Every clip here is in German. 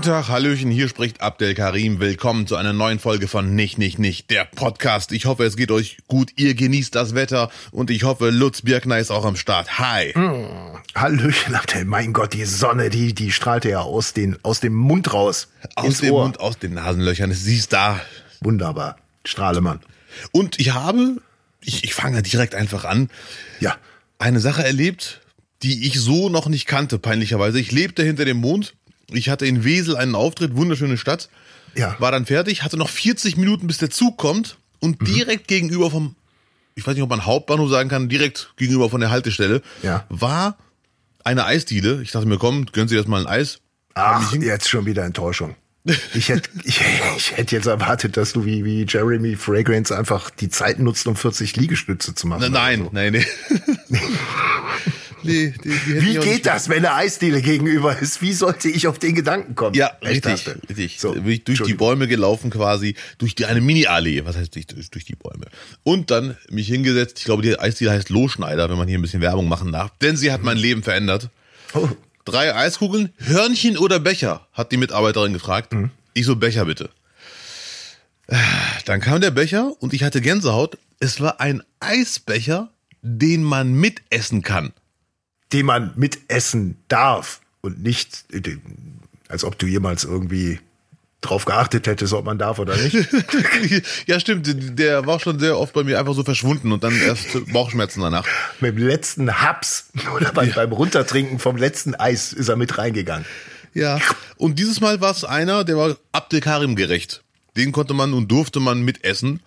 Guten Tag, Hallöchen, hier spricht Abdel Karim. Willkommen zu einer neuen Folge von Nicht, Nicht, Nicht, der Podcast. Ich hoffe, es geht euch gut, ihr genießt das Wetter und ich hoffe, Lutz Birkner ist auch am Start. Hi. Hallöchen, Abdel. Mein Gott, die Sonne, die, die strahlte ja aus, den, aus dem Mund raus. Aus dem Ohr. Mund, aus den Nasenlöchern, siehst da. Wunderbar. Strahlemann. Und ich habe, ich, ich fange direkt einfach an, Ja. eine Sache erlebt, die ich so noch nicht kannte, peinlicherweise. Ich lebte hinter dem Mond. Ich hatte in Wesel einen Auftritt, wunderschöne Stadt. Ja. War dann fertig, hatte noch 40 Minuten, bis der Zug kommt Mhm. und direkt gegenüber vom, ich weiß nicht, ob man Hauptbahnhof sagen kann, direkt gegenüber von der Haltestelle, Ja. war eine Eisdiele. Ich dachte mir, komm, gönnen Sie jetzt mal ein Eis. Ach, jetzt schon wieder Enttäuschung. Ich hätte, ich, ich hätte jetzt erwartet, dass du wie, wie Jeremy Fragrance einfach die Zeit nutzt, um 40 Liegestütze zu machen. Nein, oder nein, nee. nee, die, die hätte Wie geht das, wenn eine Eisdiele gegenüber ist? Wie sollte ich auf den Gedanken kommen? Ja, richtig, richtig. So, Bin ich durch die. Bäume gelaufen quasi, durch die eine Mini-Allee, was heißt durch, durch die Bäume. Und dann mich hingesetzt, ich glaube, die Eisdiele heißt Lohschneider, wenn man hier ein bisschen Werbung machen darf, denn sie hat mein Leben verändert. Oh, Drei Eiskugeln, Hörnchen oder Becher, hat die Mitarbeiterin gefragt. Mhm. Ich so, Becher bitte. Dann kam der Becher und ich hatte Gänsehaut. Es war ein Eisbecher, den man mitessen kann. Den man mitessen darf und nicht, als ob du jemals irgendwie drauf geachtet hättest, ob man darf oder nicht. ja, stimmt. Der war schon sehr oft bei mir einfach so verschwunden und dann erst Bauchschmerzen danach. Mit dem letzten Haps oder beim, beim Runtertrinken vom letzten Eis ist er mit reingegangen. Ja. Und dieses Mal war es einer, der war Abdel Karim gerecht. Den konnte man und durfte man mitessen.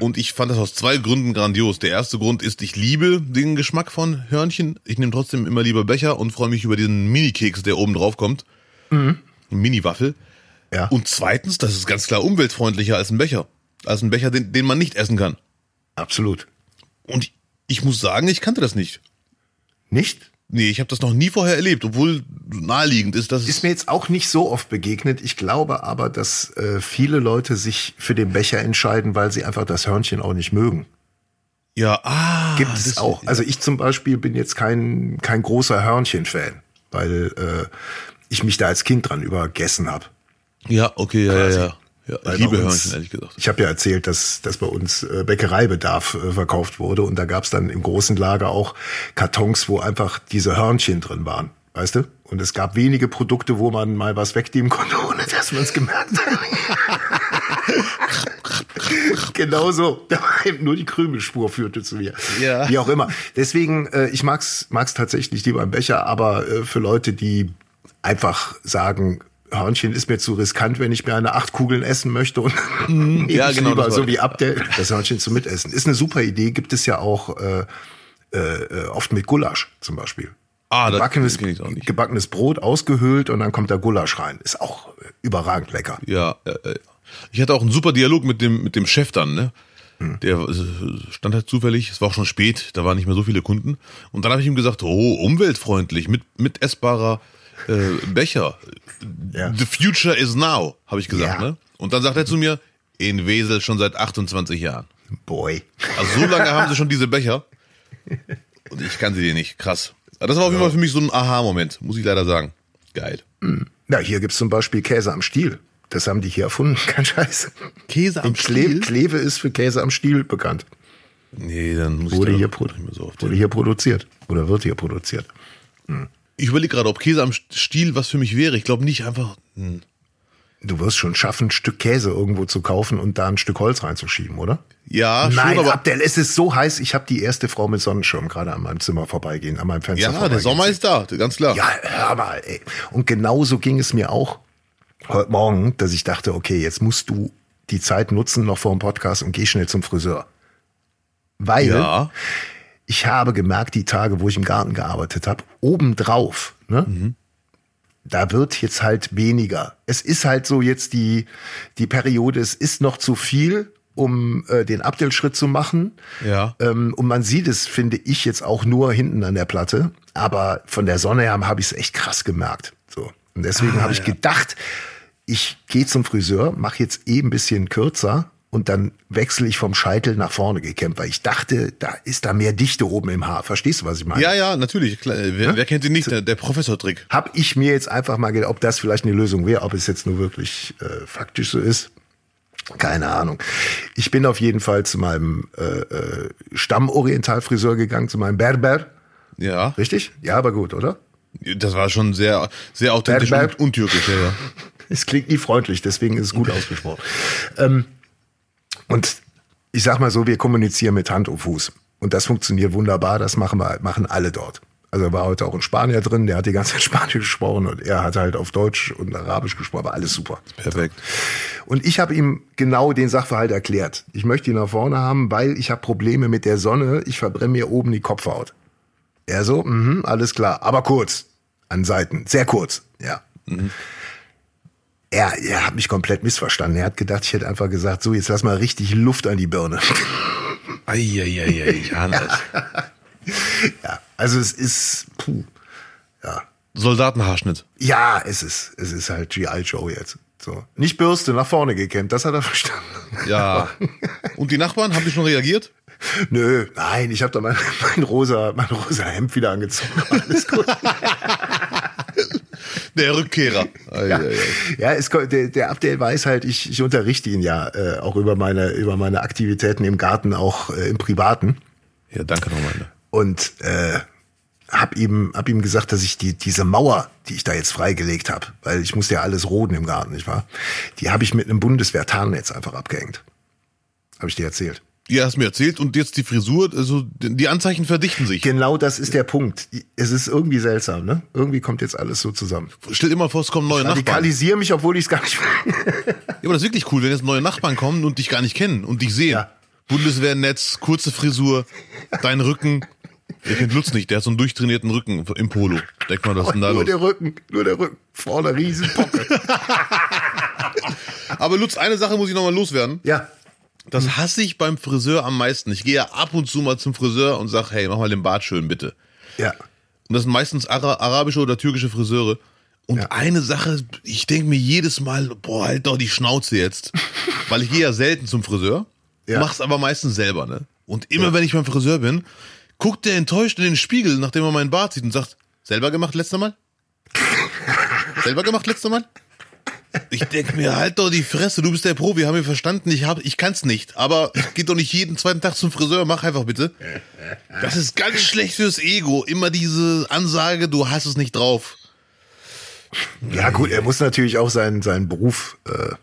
Und ich fand das aus zwei Gründen grandios. Der erste Grund ist, ich liebe den Geschmack von Hörnchen. Ich nehme trotzdem immer lieber Becher und freue mich über diesen Mini-Keks, der oben drauf kommt. Mini-Waffel. Ja. Und zweitens, das ist ganz klar umweltfreundlicher als ein Becher. Als ein Becher, den, den man nicht essen kann. Absolut. Und ich muss sagen, ich kannte das nicht. Nicht? Nee, ich habe das noch nie vorher erlebt, obwohl naheliegend ist, dass es Ist mir jetzt auch nicht so oft begegnet. Ich glaube aber, dass äh, viele Leute sich für den Becher entscheiden, weil sie einfach das Hörnchen auch nicht mögen. ja, ah, Gibt es das- auch. Also ich zum Beispiel bin jetzt kein, kein großer Hörnchen-Fan, weil äh, ich mich da als Kind dran übergessen habe. Ja, okay, ja, ja, ja. Ja ich liebe uns- Hörnchen, ehrlich gesagt. Ich habe ja erzählt, dass, dass bei uns äh, Bäckereibedarf äh, verkauft wurde und da gab es dann im großen Lager auch Kartons, wo einfach diese Hörnchen drin waren, weißt du? Und es gab wenige Produkte, wo man mal was wegnehmen konnte, ohne dass man es gemerkt hat. genau so. Nur die Krümelspur führte zu mir. Ja. Wie auch immer. Deswegen, äh, ich mag's, mag's tatsächlich lieber im Becher, aber äh, für Leute, die einfach sagen, Hörnchen ist mir zu riskant, wenn ich mir eine acht Kugeln essen möchte und nehme Ja, ich genau, lieber das so wie Abdel das Hörnchen zum Mitessen. Ist eine super Idee, gibt es ja auch äh, äh, oft mit Gulasch zum Beispiel. Ah, das gebackenes, ich auch nicht. gebackenes Brot ausgehöhlt und dann kommt da Gulasch rein. Ist auch äh, überragend lecker. Ja, äh, äh, ich hatte auch einen super Dialog mit dem, mit dem Chef dann, ne? Hm. Der äh, stand halt zufällig, es war auch schon spät, da waren nicht mehr so viele Kunden. Und dann habe ich ihm gesagt, oh, umweltfreundlich, mit, mit essbarer äh, Becher. Ja. The future is now, habe ich gesagt, Ja. ne? Und dann sagt er zu mir, in Wesel schon seit 28 Jahren. Boy. Also so lange haben sie schon diese Becher. Und ich kannte die nicht. Krass. Aber Das war auf jeden Fall für mich so ein Aha-Moment, muss ich leider sagen. Geil. Ja, hier gibt's zum Beispiel Käse am Stiel. Das haben die hier erfunden, kein Scheiß. Käse am Stiel? Kleve ist für Käse am Stiel bekannt. Nee, dann muss Wurde ich hier, da pro nicht mehr so oft wurde hier produziert. Oder wird hier produziert. Ich überlege gerade, ob Käse am Stiel was für mich wäre. Ich glaube nicht einfach. Hm. Du wirst schon schaffen, ein Stück Käse irgendwo zu kaufen und da ein Stück Holz reinzuschieben, oder? Ja, Nein, schon, aber. Abdel, es ist so heiß. Ich habe die erste Frau mit Sonnenschirm gerade an meinem Zimmer vorbeigehen, an meinem Fenster Ja, vorbeigehen. der Sommer ist da, ganz klar. Ja, hör mal, ey. Und genauso ging es mir auch heute Morgen, dass ich dachte, okay, jetzt musst du die Zeit nutzen noch vor dem Podcast und geh schnell zum Friseur. Weil Ja. Ich habe gemerkt, die Tage, wo ich im Garten gearbeitet habe, obendrauf, ne? Da wird jetzt halt weniger. Es ist halt so jetzt die, die Periode, es ist noch zu viel, um äh, den Abdelschritt zu machen. Ja. Ähm, und man sieht es, finde ich, jetzt auch nur hinten an der Platte. Aber von der Sonne her habe ich es echt krass gemerkt. So. Und deswegen habe ich gedacht, ich gehe zum Friseur, mache jetzt eh ein bisschen kürzer und und dann wechsle ich vom Scheitel nach vorne gekämmt, weil ich dachte, da ist da mehr Dichte oben im Haar. Verstehst du, was ich meine? Ja, ja, natürlich. Klar, Wer, wer kennt ihn nicht? Der, der Professor-Trick. Hab ich mir jetzt einfach mal gedacht, ob das vielleicht eine Lösung wäre, ob es jetzt nur wirklich äh, faktisch so ist. Keine Ahnung. Ich bin auf jeden Fall zu meinem äh, äh, Stammorientalfriseur gegangen, zu meinem Berber. Ja. Richtig? Ja, aber gut, oder? Das war schon sehr, sehr authentisch Berber. und untürkisch, ja, ja. Es klingt nie freundlich, deswegen ist es gut ausgesprochen. Ähm, und ich sag mal so, wir kommunizieren mit Hand und Fuß. Und das funktioniert wunderbar, das machen wir, machen alle dort. Also war heute auch ein Spanier drin, der hat die ganze Zeit Spanisch gesprochen und er hat halt auf Deutsch und Arabisch gesprochen, aber alles super. Perfekt. Und ich habe ihm genau den Sachverhalt erklärt. Ich möchte ihn nach vorne haben, weil ich habe Probleme mit der Sonne. Ich verbrenne mir oben die Kopfhaut. Er so, mhm, alles klar, aber kurz an Seiten, sehr kurz, ja. Er, er hat mich komplett missverstanden. Er hat gedacht, ich hätte einfach gesagt, so jetzt lass mal richtig Luft an die Birne. Eieiei, ich ahne es. ja, also es ist, puh, ja, Soldatenhaarschnitt. ja, es ist, es ist halt GI Joe jetzt. So, nicht Bürste, nach vorne gekämmt, das hat er verstanden. Ja. Und die Nachbarn, haben die schon reagiert? Nö, nein, ich habe da mein, mein rosa, mein rosa Hemd wieder angezogen. Alles gut. Der Rückkehrer. Eieiei. Ja, es, der, der Abdel weiß halt, ich, ich unterrichte ihn ja äh, auch über meine, über meine Aktivitäten im Garten, auch äh, im Privaten. Ja, danke nochmal. ne? Und äh, hab ihm, hab ihm gesagt, dass ich die, diese Mauer, die ich da jetzt freigelegt habe, weil ich musste ja alles roden im Garten, nicht wahr? Die habe ich mit einem Bundeswehr-Tarnnetz einfach abgehängt. Habe ich dir erzählt. Ja, hast mir erzählt und jetzt die Frisur, also die Anzeichen verdichten sich. Genau das ist der Punkt. Es ist irgendwie seltsam, ne? Irgendwie kommt jetzt alles so zusammen. Stell dir mal vor, es kommen neue Nachbarn. Radikalisiere mich, obwohl ich es gar nicht will. Ja, aber das ist wirklich cool, wenn jetzt neue Nachbarn kommen und dich gar nicht kennen und dich sehen. Ja. Bundeswehrnetz, kurze Frisur, dein Rücken. Ihr kennt Lutz nicht, der hat so einen durchtrainierten Rücken im Polo. Denk mal, was ist denn da nur los? der Rücken, nur der Rücken. Vorne Riesenpocke. Aber Lutz, eine Sache muss ich nochmal loswerden. ja. Das hasse ich beim Friseur am meisten. Ich gehe ja ab und zu mal zum Friseur und sag, hey, mach mal den Bart schön, bitte. Ja. Und das sind meistens Ara arabische oder türkische Friseure. Und Ja. eine Sache, ich denke mir jedes Mal, boah, halt doch die Schnauze jetzt. Weil ich gehe ja selten zum Friseur, Ja. mach's aber meistens selber, ne? Und immer wenn ich beim Friseur bin, guckt der enttäuscht in den Spiegel, nachdem er meinen Bart sieht und sagt, selber gemacht letzter Mal? selber gemacht letzter Mal? Ich denk mir, halt doch die Fresse, du bist der Pro, wir haben ihn verstanden, ich hab, ich kann's nicht, aber ich geh doch nicht jeden zweiten Tag zum Friseur, mach einfach bitte. Das ist ganz schlecht fürs Ego, immer diese Ansage, du hast es nicht drauf. Ja, gut, er muss natürlich auch seinen, seinen Beruf äh,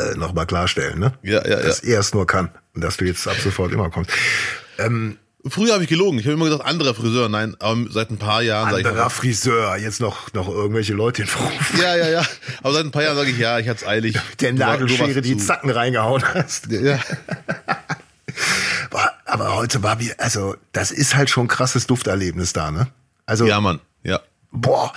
äh, nochmal klarstellen, ne? Ja, ja, ja. Dass er es nur kann und dass du jetzt ab sofort immer kommst. Früher habe ich gelogen, ich habe immer gesagt, anderer Friseur, nein, aber seit ein paar Jahren sage ich Anderer Friseur, jetzt noch, noch irgendwelche Leute in Verruf. ja, ja, ja, aber seit ein paar Jahren sage ich, ja, ich hatte es eilig. Der Nagelschere die zu- Zacken reingehauen hast. Ja, War- Aber heute war wie, also das ist halt schon ein krasses Dufterlebnis da, ne? Also, ja, Mann, ja. boah,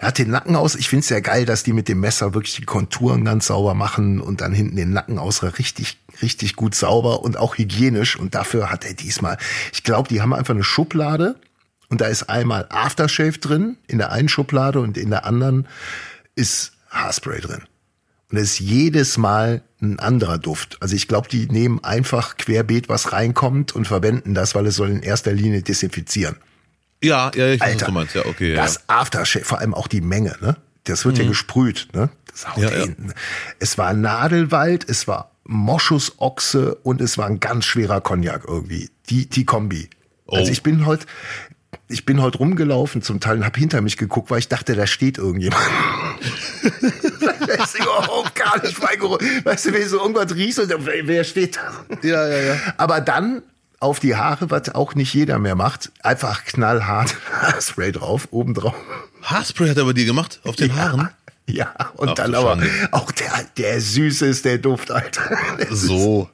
er hat den Nacken aus. Ich find's ja geil, dass die mit dem Messer wirklich die Konturen ganz sauber machen und dann hinten den Nacken aus richtig, richtig gut sauber und auch hygienisch. Und dafür hat er diesmal, ich glaube, die haben einfach eine Schublade und da ist einmal Aftershave drin in der einen Schublade und in der anderen ist Haarspray drin. Und es ist jedes Mal ein anderer Duft. Also ich glaube, die nehmen einfach querbeet, was reinkommt und verwenden das, weil es soll in erster Linie desinfizieren. Ja, ja, ich weiß, was Alter, du meinst, ja, okay, ja. das Aftershave, vor allem auch die Menge, ne? Das wird ja gesprüht, ne? Das haut Ja, ja, ja. hinten. Es war Nadelwald, es war Moschusochse und es war ein ganz schwerer Cognac irgendwie. Die, die Kombi. Also Oh. ich bin heute, ich bin heute rumgelaufen zum Teil und habe hinter mich geguckt, weil ich dachte, da steht irgendjemand. das ist überhaupt gar nicht mein Geruch. Weißt du, wenn so irgendwas riechst und wer steht da? Ja, ja, ja. Aber dann auf die Haare, was auch nicht jeder mehr macht, einfach knallhart Haarspray drauf, oben drauf. Haarspray hat er bei dir gemacht, auf den Haaren? Ja, und Ach, dann aber Schande. auch der, der süße ist der Duft, Alter. Das So.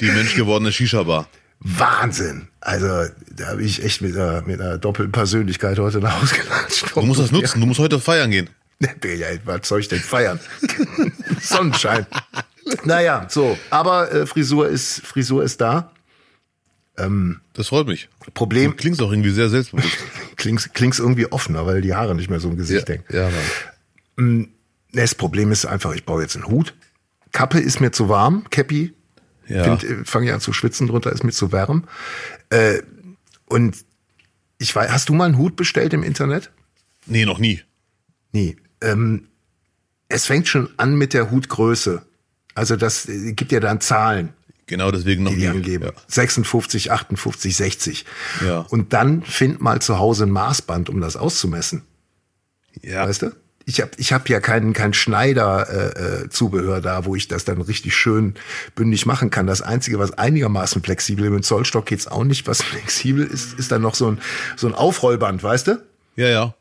Die menschgewordene Shisha-Bar. Wahnsinn. Also, da habe ich echt mit einer, mit einer doppelten Persönlichkeit heute nach Hause gelatscht. Du musst das nutzen, du musst heute feiern gehen. Ja, was soll ich denn feiern? Sonnenschein. Naja, so. Aber äh, Frisur ist, Frisur ist da. Das freut mich. Problem, Du klingst auch irgendwie sehr selbstbewusst. klingst, klingst irgendwie offener, weil die Haare nicht mehr so im Gesicht hängen. ja, Mann. Das Problem ist einfach, ich baue jetzt einen Hut. Kappe ist mir zu warm, Cappy. Ja. Find, fange ja an zu schwitzen drunter, ist mir zu warm. Äh, und ich weiß, hast du mal einen Hut bestellt im Internet? Nee, noch nie. Nee. Ähm, es fängt schon an mit der Hutgröße. Also das äh, gibt ja dann Zahlen, Genau deswegen noch die die angeben. Ja. 56, 58, 60. Ja. Und dann find mal zu Hause ein Maßband, um das auszumessen. Ja. Weißt du? Ich habe ich hab ja keinen kein Schneider-Zubehör äh, Zubehör da, wo ich das dann richtig schön bündig machen kann. Das Einzige, was einigermaßen flexibel ist, mit Zollstock geht's auch nicht, was flexibel ist, ist dann noch so ein, so ein Aufrollband, weißt du? ja, ja.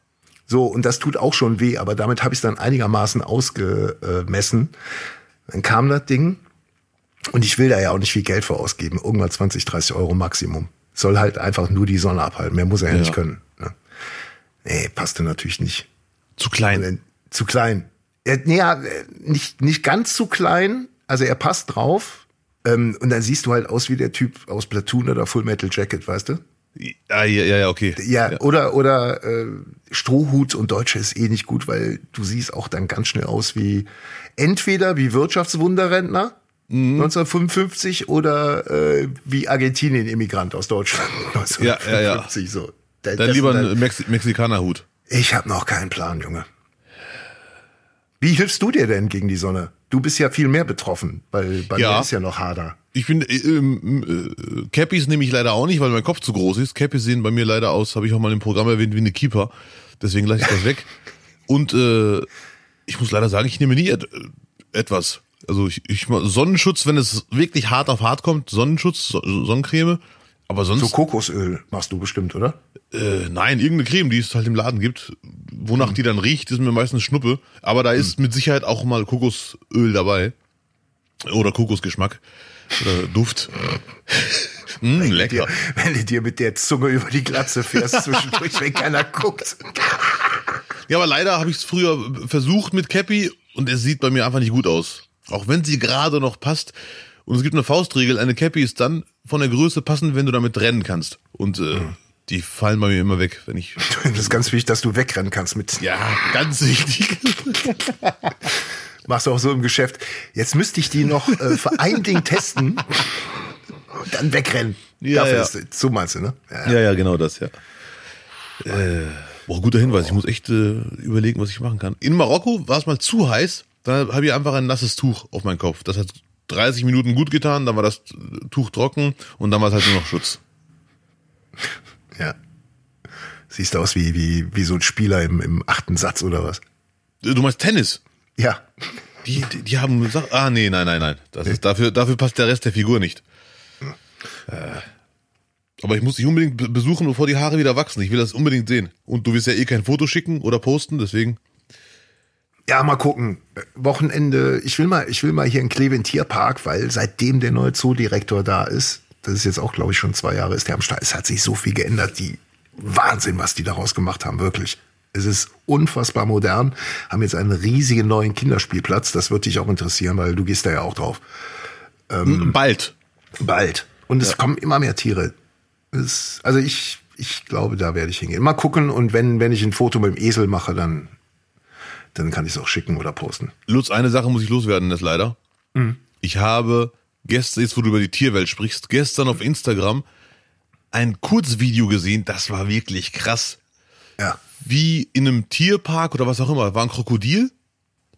So, und das tut auch schon weh, aber damit habe ich dann einigermaßen ausgemessen. Dann kam das Ding und ich will da ja auch nicht viel Geld für ausgeben. Irgendwann 20, 30 Euro Maximum. Soll halt einfach nur die Sonne abhalten. Mehr muss er ja, Ja. nicht können. Ne? Nee, passte natürlich nicht. Zu klein. Äh, Zu klein. Nee, ja, äh, nicht, nicht ganz zu klein. Also er passt drauf. Ähm, und dann siehst du halt aus wie der Typ aus Platoon oder Full Metal Jacket, weißt du? Ja, ja, ja, ja, okay. Ja, oder oder äh, Strohhut und Deutsche ist eh nicht gut, weil du siehst auch dann ganz schnell aus wie entweder wie Wirtschaftswunderrentner 1955 oder äh, wie Argentinien-Immigrant aus Deutschland Ja, ja, ja. 1955. So. Da- Dann das lieber ein Mexi Mexikanerhut. ich habe noch keinen Plan, Junge. Wie hilfst du dir denn gegen die Sonne? Du bist ja viel mehr betroffen, weil bei Ja. mir ist ja noch harder. Ich bin, äh, ähm, äh, Cappies nehme ich leider auch nicht, weil mein Kopf zu groß ist. Cappies sehen bei mir leider aus, habe ich auch mal im Programm erwähnt, wie eine Keeper. Deswegen lasse ich das weg. Und äh, ich muss leider sagen, ich nehme nie et etwas. Also ich, ich Sonnenschutz, wenn es wirklich hart auf hart kommt, Sonnenschutz, so Sonnencreme. Aber sonst, So Kokosöl machst du bestimmt, oder? äh, nein, irgendeine Creme, die es halt im Laden gibt. Wonach die dann riecht, ist mir meistens Schnuppe. Aber da ist mit Sicherheit auch mal Kokosöl dabei. Oder Kokosgeschmack. Oder Duft. mm, lecker. Dir, wenn du dir mit der Zunge über die Glatze fährst zwischendurch, wenn keiner guckt. Ja, aber leider habe ich es früher versucht mit Cappy und es sieht bei mir einfach nicht gut aus. Auch wenn sie gerade noch passt. Und es gibt eine Faustregel, eine Cappy ist dann von der Größe passend, wenn du damit rennen kannst. Und äh, die fallen bei mir immer weg, wenn ich. Das ist ganz wichtig, dass du wegrennen kannst mit. Ja, ganz wichtig. Machst du auch so im Geschäft. Jetzt müsste ich die noch äh, für ein Ding testen und dann wegrennen. Ja, Dafür ja. Ist, so meinst du, ne? Ja. Ja, ja, genau das, ja. Äh, boah, guter Hinweis. Ich muss echt äh, überlegen, was ich machen kann. In Marokko war es mal zu heiß. Dann habe ich einfach ein nasses Tuch auf meinen Kopf. Das hat 30 Minuten gut getan. Dann war das Tuch trocken und dann war es halt nur noch Schutz. ja. Siehst aus wie, wie, wie so ein Spieler im, im achten Satz oder was? Du meinst Tennis? Ja. Die, die, die haben gesagt, ah nee, nein, nein, nein. Das ist, dafür, dafür passt der Rest der Figur nicht. Äh, aber ich muss dich unbedingt be- besuchen, bevor die Haare wieder wachsen. Ich will das unbedingt sehen. Und du wirst ja eh kein Foto schicken oder posten, deswegen. Ja, mal gucken. Wochenende, ich will mal, ich will mal hier in den Tierpark, weil seitdem der neue Zoodirektor da ist, das ist jetzt auch, glaube ich, schon zwei Jahre, ist der am Start. Es hat sich so viel geändert. Die Wahnsinn, was die daraus gemacht haben, wirklich. Es ist unfassbar modern. Haben jetzt einen riesigen neuen Kinderspielplatz. Das wird dich auch interessieren, weil du gehst da ja auch drauf. Bald. Bald. Und es kommen immer mehr Tiere. Es, also ich, ich glaube, da werde ich hingehen. Mal gucken und wenn, wenn ich ein Foto mit dem Esel mache, dann, dann kann ich es auch schicken oder posten. Lutz, eine Sache muss ich loswerden, das leider. Ich habe gestern, jetzt wo du über die Tierwelt sprichst, gestern auf Instagram ein Kurzvideo gesehen, das war wirklich krass. Ja, Wie in einem Tierpark oder was auch immer, war ein Krokodil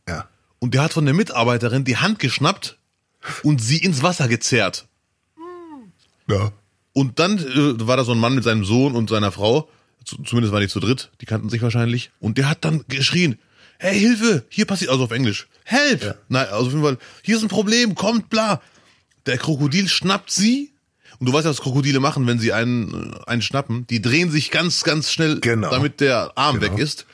ja. und der hat von der Mitarbeiterin die Hand geschnappt und sie ins Wasser gezerrt. Ja. Und dann äh, war da so ein Mann mit seinem Sohn und seiner Frau, zu, zumindest waren die zu dritt, die kannten sich wahrscheinlich, und der hat dann geschrien, hey, Hilfe, hier passiert, also auf Englisch, help! Ja. Nein, also auf jeden Fall, hier ist ein Problem, kommt, bla. Der Krokodil schnappt sie, und du weißt ja, was Krokodile machen, wenn sie einen, äh, einen schnappen, die drehen sich ganz, ganz schnell, Genau. damit der Arm Genau. weg ist.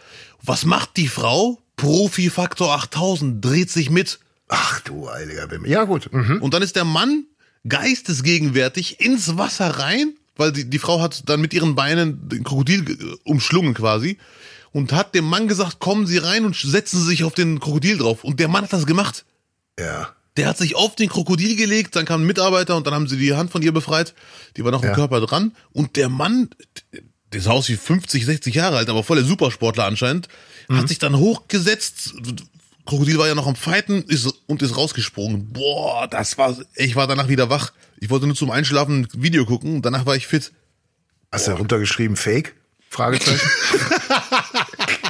Was macht die Frau? Profi-Faktor 8000, dreht sich mit. Ach du heiliger Bimmel. Ja, gut. Mhm. Und dann ist der Mann geistesgegenwärtig ins Wasser rein, weil die, die Frau hat dann mit ihren Beinen den Krokodil äh, umschlungen quasi und hat dem Mann gesagt, kommen Sie rein und setzen Sie sich auf den Krokodil drauf. Und der Mann hat das gemacht. Ja. Der hat sich auf den Krokodil gelegt, dann kam ein Mitarbeiter und dann haben sie die Hand von ihr befreit. Die war noch Ja. im Körper dran. Und der Mann, der sah aus wie 50, 60 Jahre alt, aber voll der Supersportler anscheinend, hat sich dann hochgesetzt, Krokodil war ja noch am Fighten ist, und ist rausgesprungen. Boah, das war, ich war danach wieder wach. Ich wollte nur zum Einschlafen ein Video gucken, danach war ich fit. Hast du runtergeschrieben Fake? Fragezeichen.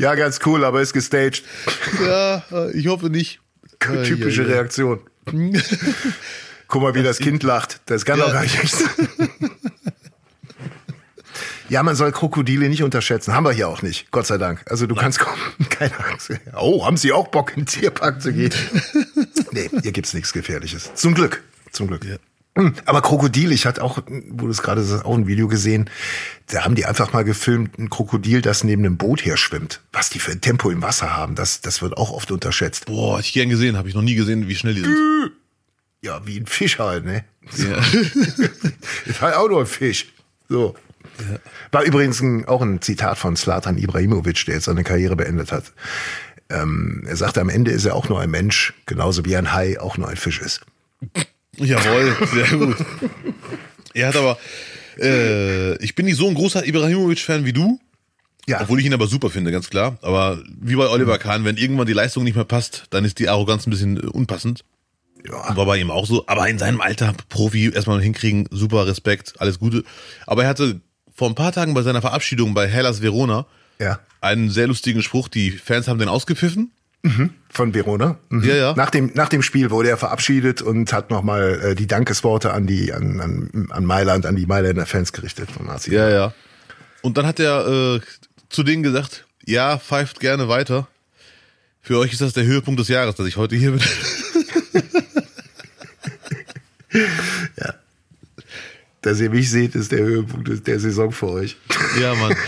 ja, ganz cool, aber ist gestaged. Ja, äh, ich hoffe nicht. Typische Ja, ja, ja. Reaktion. Guck mal, wie das Kind lacht. Das kann Ja. doch gar nicht echt sein. Ja, man soll Krokodile nicht unterschätzen. Haben wir hier auch nicht, Gott sei Dank. Also du kannst kommen, keine Angst. Oh, haben Sie auch Bock, in den Tierpark zu gehen? nee, hier gibt's nichts Gefährliches. Zum Glück. Zum Glück. Hm, Aber Krokodil, ich hatte auch, wo du es gerade sagst, auch ein Video gesehen, da haben die einfach mal gefilmt, ein Krokodil, das neben einem Boot her schwimmt. Was die für ein Tempo im Wasser haben, das, das wird auch oft unterschätzt. Boah, hätte ich gern gesehen, habe ich noch nie gesehen, wie schnell die sind. Ja, wie ein Fisch halt, ne? Ja. Ist halt auch nur ein Fisch. So. War übrigens ein, auch ein Zitat von Slatan Ibrahimovic, der jetzt seine Karriere beendet hat. Ähm, er sagte, am Ende ist er auch nur ein Mensch, genauso wie ein Hai auch nur ein Fisch ist. Jawohl, sehr gut. Er hat aber, äh, ich bin nicht so ein großer Ibrahimovic-Fan wie du, Ja, obwohl ich ihn aber super finde, ganz klar. Aber wie bei Oliver Kahn, wenn irgendwann die Leistung nicht mehr passt, dann ist die Arroganz ein bisschen äh, unpassend. ja. War bei ihm auch so. Aber in seinem Alter, Profi, erstmal hinkriegen, super Respekt, alles Gute. Aber er hatte vor ein paar Tagen bei seiner Verabschiedung bei Hellas Verona ja. einen sehr lustigen Spruch. Die Fans haben den ausgepfiffen. Von Verona. Mhm. Ja, ja. Nach dem, nach dem Spiel wurde er verabschiedet und hat nochmal äh, die Dankesworte an die, an, an, an Mailand, an die Mailänder Fans gerichtet von AC. Ja, ja. Und dann hat er äh, zu denen gesagt, ja, pfeift gerne weiter. Für euch ist das der Höhepunkt des Jahres, dass ich heute hier bin. Dass ihr mich seht, ist der Höhepunkt der Saison für euch. ja, Mann.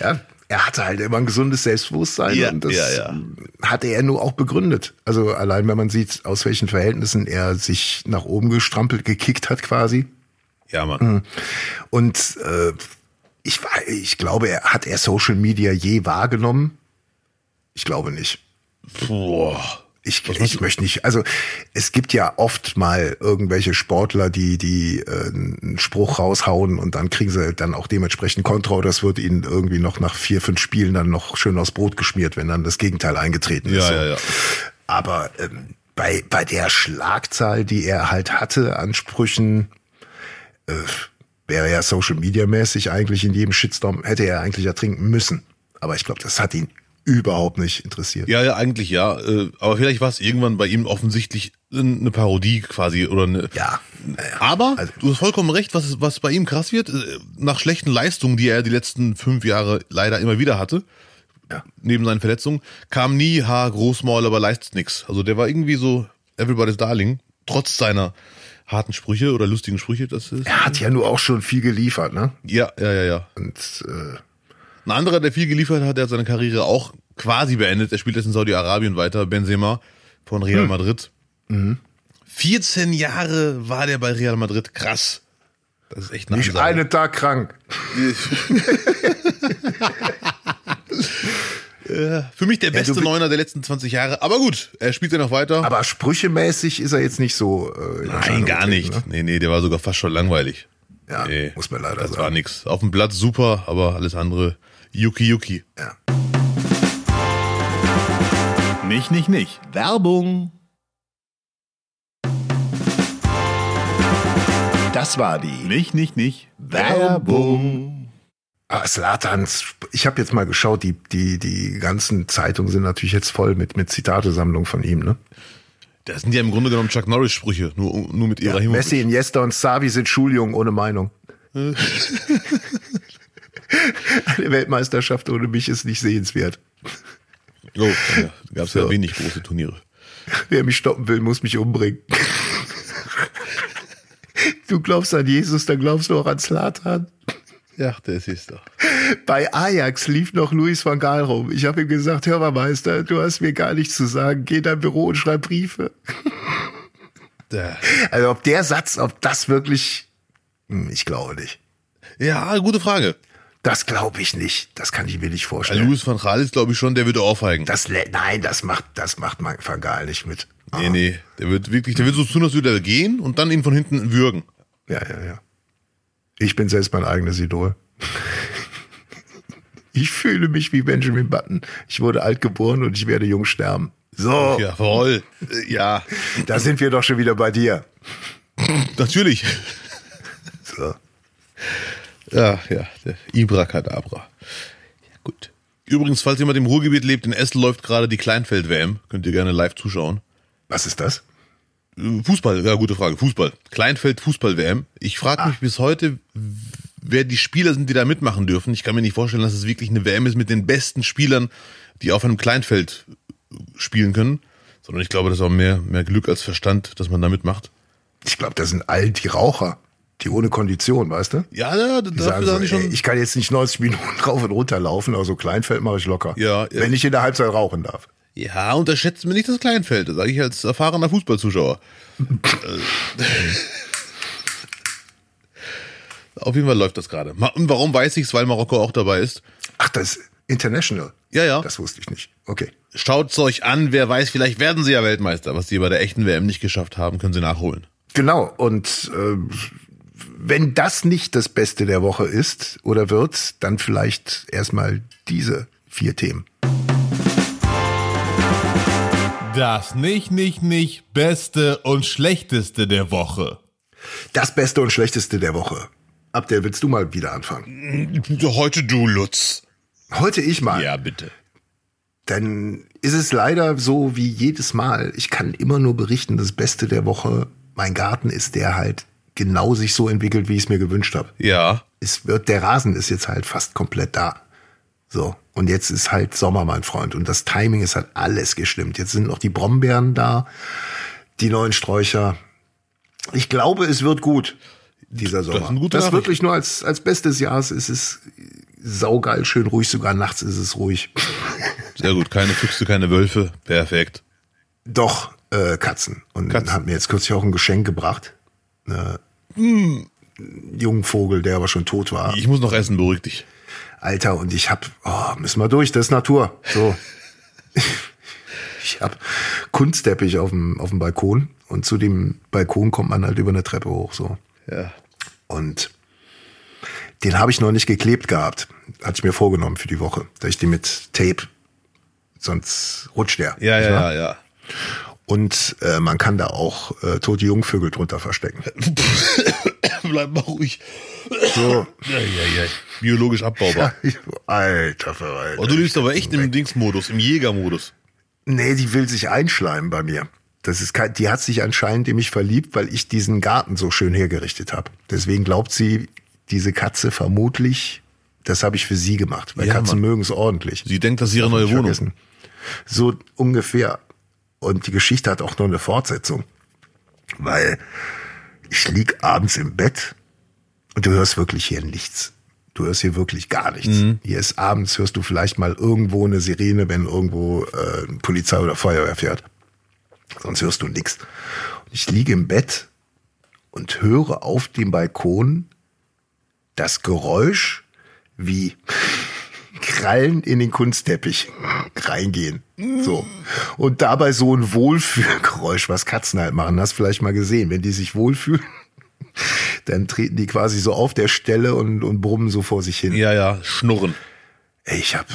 Ja, er hatte halt immer ein gesundes Selbstbewusstsein Ja, und das ja, ja. hatte er nur auch begründet. Also allein wenn man sieht, aus welchen Verhältnissen er sich nach oben gestrampelt, gekickt hat quasi. Ja, Mann. Und äh, ich, ich glaube, er hat er Social Media je wahrgenommen? Ich glaube nicht. Boah. Ich, ich möchte nicht, also es gibt ja oft mal irgendwelche Sportler, die, die äh, einen Spruch raushauen und dann kriegen sie dann auch dementsprechend Kontra es wird ihnen irgendwie noch nach vier, fünf Spielen dann noch schön aufs Brot geschmiert, wenn dann das Gegenteil eingetreten ist. Ja, ja, ja. Aber ähm, bei, bei der Schlagzahl, die er halt hatte an Sprüchen, äh, wäre er Social Media mäßig eigentlich in jedem Shitstorm, hätte er eigentlich ertrinken müssen. Aber ich glaube, das hat ihn überhaupt nicht interessiert. Ja, ja, eigentlich ja. Äh, Aber vielleicht war es irgendwann bei ihm offensichtlich eine Parodie quasi oder eine. Ja. Aber Also- du hast vollkommen recht, was, was bei ihm krass wird, äh, nach schlechten Leistungen, die er die letzten fünf Jahre leider immer wieder hatte, Ja. neben seinen Verletzungen, kam nie, ha, Großmaul, aber leistet nix. Also der war irgendwie so Everybody's Darling, trotz seiner harten Sprüche oder lustigen Sprüche. Das ist, Er hat ja nur auch schon viel geliefert, ne? ja, ja, ja, ja. Und äh, Ein anderer, der viel geliefert hat, der hat seine Karriere auch quasi beendet. Er spielt jetzt in Saudi-Arabien weiter, Benzema von Real Madrid. 14 Jahre war der bei Real Madrid. Krass. Das ist echt eine nicht einen Tag krank. Für mich der beste wi- Neuner der letzten 20 Jahre. Aber gut, er spielt ja noch weiter. Aber sprüchemäßig ist er jetzt nicht so. Äh, in Nein, gar nicht. Ne? Nee, nee, der war sogar fast schon langweilig. Ja, Nee, muss man leider das sagen. war nix. Auf dem Platz super, aber alles andere Yuki Yuki. Ja. Nicht, nicht, nicht. Werbung. Das war die Nicht, nicht, nicht. Werbung. Ah, Slatans, ich habe jetzt mal geschaut, die, die, die ganzen Zeitungen sind natürlich jetzt voll mit, mit Zitatesammlungen von ihm, ne? Das sind ja im Grunde genommen Chuck Norris Sprüche, nur, nur mit Ibrahimovic. Messi, Iniesta und Savi sind Schuljungen ohne Meinung. Eine Weltmeisterschaft ohne mich ist nicht sehenswert. Oh, ja, gab es ja So. wenig große Turniere. Wer mich stoppen will, muss mich umbringen. Du glaubst an Jesus, dann glaubst du auch an Slatan. Ja, das ist doch. Bei Ajax lief noch Luis van Gaal rum. Ich habe ihm gesagt, hör mal Meister, du hast mir gar nichts zu sagen. Geh in dein Büro und schreib Briefe. Da. Also ob der Satz, ob das wirklich... Hm, Ich glaube nicht. Ja, gute Frage. Das glaube ich nicht. Das kann ich mir nicht vorstellen. Louis van Gaal ist, glaube ich, schon, der würde aufheigen. Das, nein, das macht, das macht man Van Gaal nicht mit. Nee, nee. Der wird wirklich, der wird so tun, als würde er gehen und dann ihn von hinten würgen. Ja, ja, ja. Ich bin selbst mein eigenes Idol. Ich fühle mich wie Benjamin Button. Ich wurde alt geboren und ich werde jung sterben. So, Jawohl. Ja, da sind wir doch schon wieder bei dir. natürlich. So. Ja, ja, der Ibrakadabra. Ja, gut. Übrigens, falls jemand im Ruhrgebiet lebt, in Essen läuft gerade die Kleinfeld-WM. Könnt ihr gerne live zuschauen. Was ist das? Fußball, ja, gute Frage. Fußball. Kleinfeld-Fußball-WM. Ich frage mich bis heute, wer die Spieler sind, die da mitmachen dürfen. Ich kann mir nicht vorstellen, dass es wirklich eine WM ist mit den besten Spielern, die auf einem Kleinfeld spielen können. Sondern ich glaube, das ist auch mehr, mehr Glück als Verstand, dass man da mitmacht. Ich glaube, das sind all die Raucher, die ohne Kondition, weißt du? Ja, ja, Die dafür sagen so, die ey, schon. ich kann jetzt nicht 90 Minuten rauf und runter laufen, aber so Kleinfeld mache ich locker. Ja, ja. Wenn ich in der Halbzeit rauchen darf. Ja, unterschätzt mir nicht das Kleinfeld, das sage ich als erfahrener Fußballzuschauer. Äh, Auf jeden Fall läuft das gerade. Und warum weiß ich's? Weil Marokko auch dabei ist. Ach, das ist international. Ja, ja. Das wusste ich nicht. Okay. Schaut's euch an, wer weiß, vielleicht werden sie ja Weltmeister. Was sie bei der echten WM nicht geschafft haben, können sie nachholen. Genau. Und äh, wenn das nicht das Beste der Woche ist oder wird, dann vielleicht erstmal diese vier Themen. Das nicht, nicht, nicht Beste und Schlechteste der Woche. Das Beste und Schlechteste der Woche. Ab der willst du mal wieder anfangen. Heute du, Lutz. Heute ich mal. Ja, bitte. dann ist es leider so wie jedes Mal. Ich kann immer nur berichten, das Beste der Woche, mein Garten ist der halt genau sich so entwickelt, wie ich es mir gewünscht habe. Ja. Es wird, der Rasen ist jetzt halt fast komplett da. So. Und jetzt ist halt Sommer, mein Freund. Und das Timing ist halt alles gestimmt. Jetzt sind noch die Brombeeren da, die neuen Sträucher. Ich glaube, es wird gut, dieser Sommer. ist eine gute das wirklich nur als, als bestes Jahres ist es saugeil, schön ruhig. Sogar nachts ist es ruhig. Sehr gut. Keine Füchse, keine Wölfe. Perfekt. Doch, äh, Katzen. Und Katzen. hat mir jetzt kürzlich auch ein Geschenk gebracht. Äh, einen jungen Vogel, der aber schon tot war. Ich muss noch essen, beruhig dich. Alter, und ich hab, oh, müssen wir durch, das ist Natur. So. ich hab Kunstteppich auf dem, auf dem Balkon und zu dem Balkon kommt man halt über eine Treppe hoch, so. Ja. Und den habe ich noch nicht geklebt gehabt. Hatte ich mir vorgenommen für die Woche, dass ich den mit Tape, sonst rutscht der. Ja, ja, ja, ja. Und äh, man kann da auch äh, tote Jungvögel drunter verstecken. Bleib mal ruhig. So. Ja, ja, ja. Biologisch abbaubar. Alter Verwalter. Oh, du lebst aber echt im Dingsmodus, im Jägermodus. Nee, die will sich einschleimen bei mir. Das ist kein, die hat sich anscheinend in mich verliebt, weil ich diesen Garten so schön hergerichtet habe. Deswegen glaubt sie, diese Katze vermutlich, das habe ich für sie gemacht, weil Ja, Katzen mögen es ordentlich. Sie denkt, das ist ihre neue Wohnung. vergessen. So ungefähr. Und die Geschichte hat auch noch eine Fortsetzung. Weil ich lieg abends im Bett und du hörst wirklich hier nichts. Du hörst hier wirklich gar nichts. Mhm. Hier ist abends, hörst du vielleicht mal irgendwo eine Sirene, wenn irgendwo äh, Polizei oder Feuerwehr fährt. Sonst hörst du nichts. Und ich liege im Bett und höre auf dem Balkon das Geräusch, wie Krallen in den Kunstteppich reingehen. So. Und dabei so ein Wohlfühlgeräusch, was Katzen halt machen. Hast vielleicht mal gesehen. Wenn die sich wohlfühlen, dann treten die quasi so auf der Stelle und, und brummen so vor sich hin. Ja, ja, schnurren. Ey, ich hab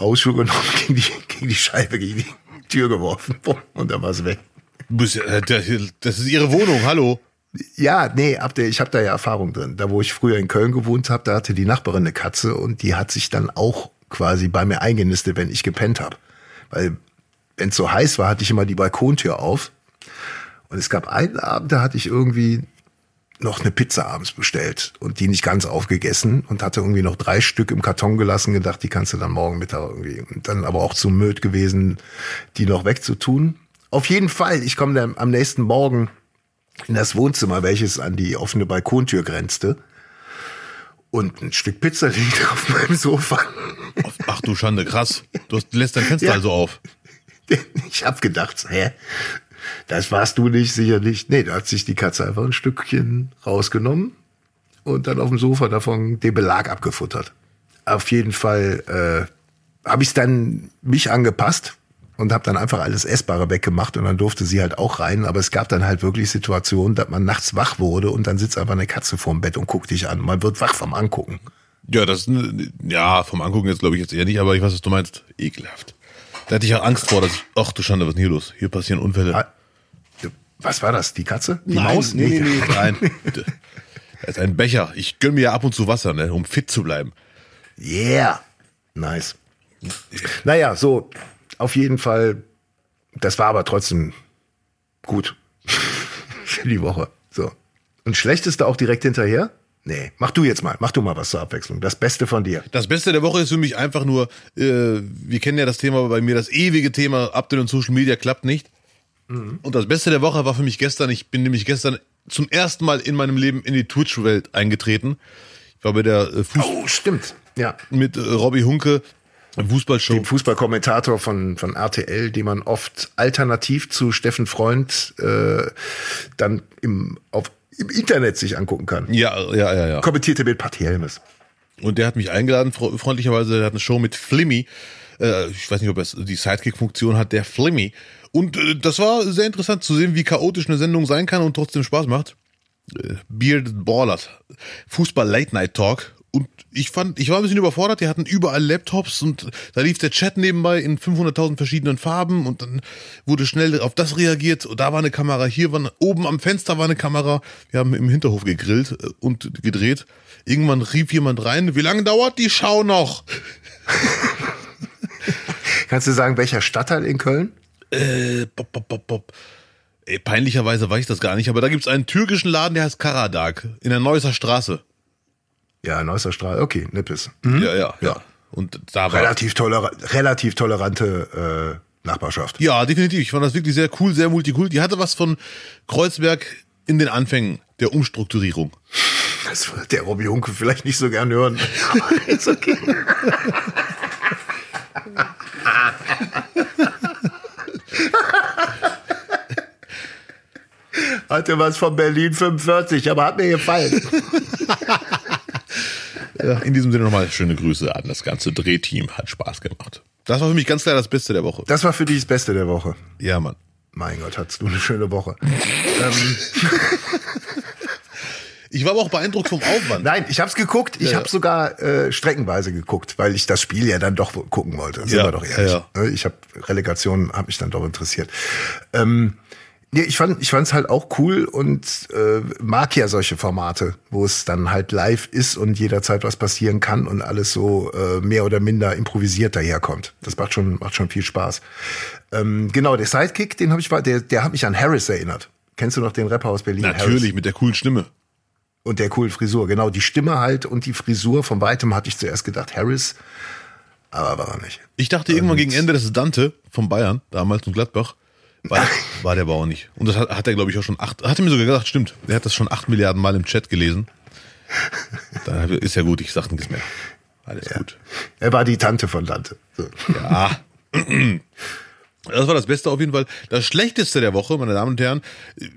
Hausschuhe genommen, gegen die, gegen die Scheibe, gegen die Tür geworfen. Und dann war's weg. Du bist ja- äh, das ist ihre Wohnung, hallo. Ja, nee, ab der, ich habe da ja Erfahrung drin. Da, wo ich früher in Köln gewohnt habe, da hatte die Nachbarin eine Katze und die hat sich dann auch quasi bei mir eingenistet, wenn ich gepennt habe. Weil wenn es so heiß war, hatte ich immer die Balkontür auf. Und es gab einen Abend, da hatte ich irgendwie noch eine Pizza abends bestellt und die nicht ganz aufgegessen und hatte irgendwie noch drei Stück im Karton gelassen, gedacht, die kannst du dann morgen Mittag irgendwie. Und dann aber auch zu müd gewesen, die noch wegzutun. Auf jeden Fall, ich komme dann am nächsten Morgen in das Wohnzimmer, welches an die offene Balkontür grenzte. Und ein Stück Pizza liegt auf meinem Sofa. Ach du Schande, krass. Du hast, lässt dein Fenster Ja. also auf. Ich hab gedacht, hä? Das warst du nicht, sicherlich. Nee, da hat sich die Katze einfach ein Stückchen rausgenommen und dann auf dem Sofa davon den Belag abgefuttert. Auf jeden Fall äh, habe ich dann mich angepasst und habe dann einfach alles Essbare weggemacht und dann durfte sie halt auch rein. Aber es gab dann halt wirklich Situationen, dass man nachts wach wurde und dann sitzt einfach eine Katze vorm Bett und guckt dich an. Man wird wach vom Angucken. Ja, das, ja, vom Angucken jetzt glaube ich jetzt eher nicht, aber ich weiß, was du meinst. Ekelhaft. Da hatte ich auch Angst vor, dass ich, ach du Schande, was ist denn hier los? Hier passieren Unfälle. Ah, Was war das? Die Katze? Die Nein, Maus? Nee, nee, nee, nein. Das ist ein Becher. Ich gönn mir ja ab und zu Wasser, ne, um fit zu bleiben. Yeah. Nice. Naja, so, auf jeden Fall. Das war aber trotzdem gut. Für die Woche. So. Und schlechteste auch direkt hinterher? Nee, mach du jetzt mal. Mach du mal was zur Abwechslung. Das Beste von dir. Das Beste der Woche ist für mich einfach nur, äh, wir kennen ja das Thema bei mir, das ewige Thema Update und Social Media klappt nicht. Und das Beste der Woche war für mich gestern, ich bin nämlich gestern zum ersten Mal in meinem Leben in die Twitch-Welt eingetreten. Ich war bei der äh, Fuß Oh, stimmt. Ja. mit äh, Robbie Hunke, Fußballshow. Dem Fußballkommentator von, von RTL, den man oft alternativ zu Steffen Freund äh, dann im, auf, im Internet sich angucken kann. Ja, ja, ja, ja. Kommentierte mit Patti Helmes. Und der hat mich eingeladen, fre- freundlicherweise, der hat eine Show mit Flimmy. Äh, ich weiß nicht, ob er die Sidekick-Funktion hat, der Flimmy. Und äh, das war sehr interessant zu sehen, wie chaotisch eine Sendung sein kann und trotzdem Spaß macht. Äh, Bearded Ballers. Fußball Late Night Talk. Und ich fand, ich war ein bisschen überfordert, die hatten überall Laptops und da lief der Chat nebenbei in 500.000 verschiedenen Farben und dann wurde schnell auf das reagiert. Und da war eine Kamera, hier war eine, oben am Fenster war eine Kamera. Wir haben im Hinterhof gegrillt äh, und gedreht. Irgendwann rief jemand rein, wie lange dauert die Schau noch? Kannst du sagen, welcher Stadtteil in Köln? Äh, bop, bop, bop, bop. Ey, peinlicherweise weiß ich das gar nicht, aber da gibt's einen türkischen Laden, der heißt Karadag in der Neusser Straße. Ja, Neusser Straße. Okay, Nippes. Ja, ja, ja. Und da war. Relativ, toler relativ tolerante äh, Nachbarschaft. Ja, definitiv. Ich fand das wirklich sehr cool, sehr multikult. Die hatte was von Kreuzberg in den Anfängen der Umstrukturierung. Das wird der Robby Hunke vielleicht nicht so gern hören. Aber ist okay. Hatte was von Berlin 45, aber hat mir gefallen. Ja, in diesem Sinne nochmal schöne Grüße an das ganze Drehteam. Hat Spaß gemacht. Das war für mich ganz klar das Beste der Woche. Das war für dich das Beste der Woche. Ja, Mann. Mein Gott, hattest du eine schöne Woche. ähm, Ich war aber auch beeindruckt vom Aufwand. nein, ich hab's geguckt. Ich Ja, habe sogar äh, streckenweise geguckt, weil ich das Spiel ja dann doch gucken wollte. Sind Ja, wir doch ehrlich. ja, Ne, Ich habe Relegation, hat mich dann doch interessiert. Ähm, nee, ich fand, ich fand's halt auch cool und äh, mag ja solche Formate, wo es dann halt live ist und jederzeit was passieren kann und alles so äh, mehr oder minder improvisiert daherkommt. Das macht schon, macht schon viel Spaß. Ähm, genau, der Sidekick, den habe ich, der, der hat mich an Harris erinnert. Kennst du noch den Rapper aus Berlin? Natürlich, Harris? mit der coolen Stimme. Und der coolen Frisur, genau. Die Stimme halt und die Frisur. Von weitem hatte ich zuerst gedacht, Harris, aber war er nicht. Ich dachte irgendwann gegen Ende, das ist Dante von Bayern, damals in Gladbach. War, war der aber auch nicht. Und das hat, hat er, glaube ich, auch schon acht, hat er mir sogar gesagt, stimmt. Er hat das schon acht Milliarden Mal im Chat gelesen. Da ist ja gut, ich sag nichts mehr. Alles gut. Er war die Tante von Dante. So. Ja. Das war das Beste auf jeden Fall. Das Schlechteste der Woche, meine Damen und Herren.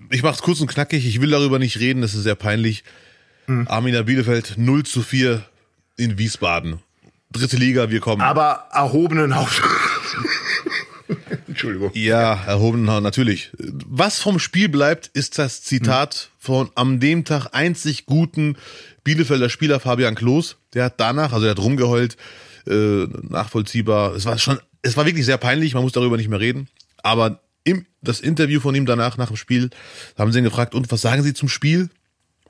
Ich mach's kurz und knackig. Ich will darüber nicht reden. Das ist sehr peinlich. Arminia Bielefeld 0 zu 4 in Wiesbaden. Dritte Liga, wir kommen. Aber erhobenen Haupt. Entschuldigung. Ja, erhoben, natürlich. Was vom Spiel bleibt, ist das Zitat von am dem Tag einzig guten Bielefelder Spieler Fabian Klos. Der hat danach, also er hat rumgeheult, äh, nachvollziehbar. Es war schon, es war wirklich sehr peinlich, man muss darüber nicht mehr reden. Aber im, das Interview von ihm danach, nach dem Spiel, haben sie ihn gefragt, und was sagen Sie zum Spiel?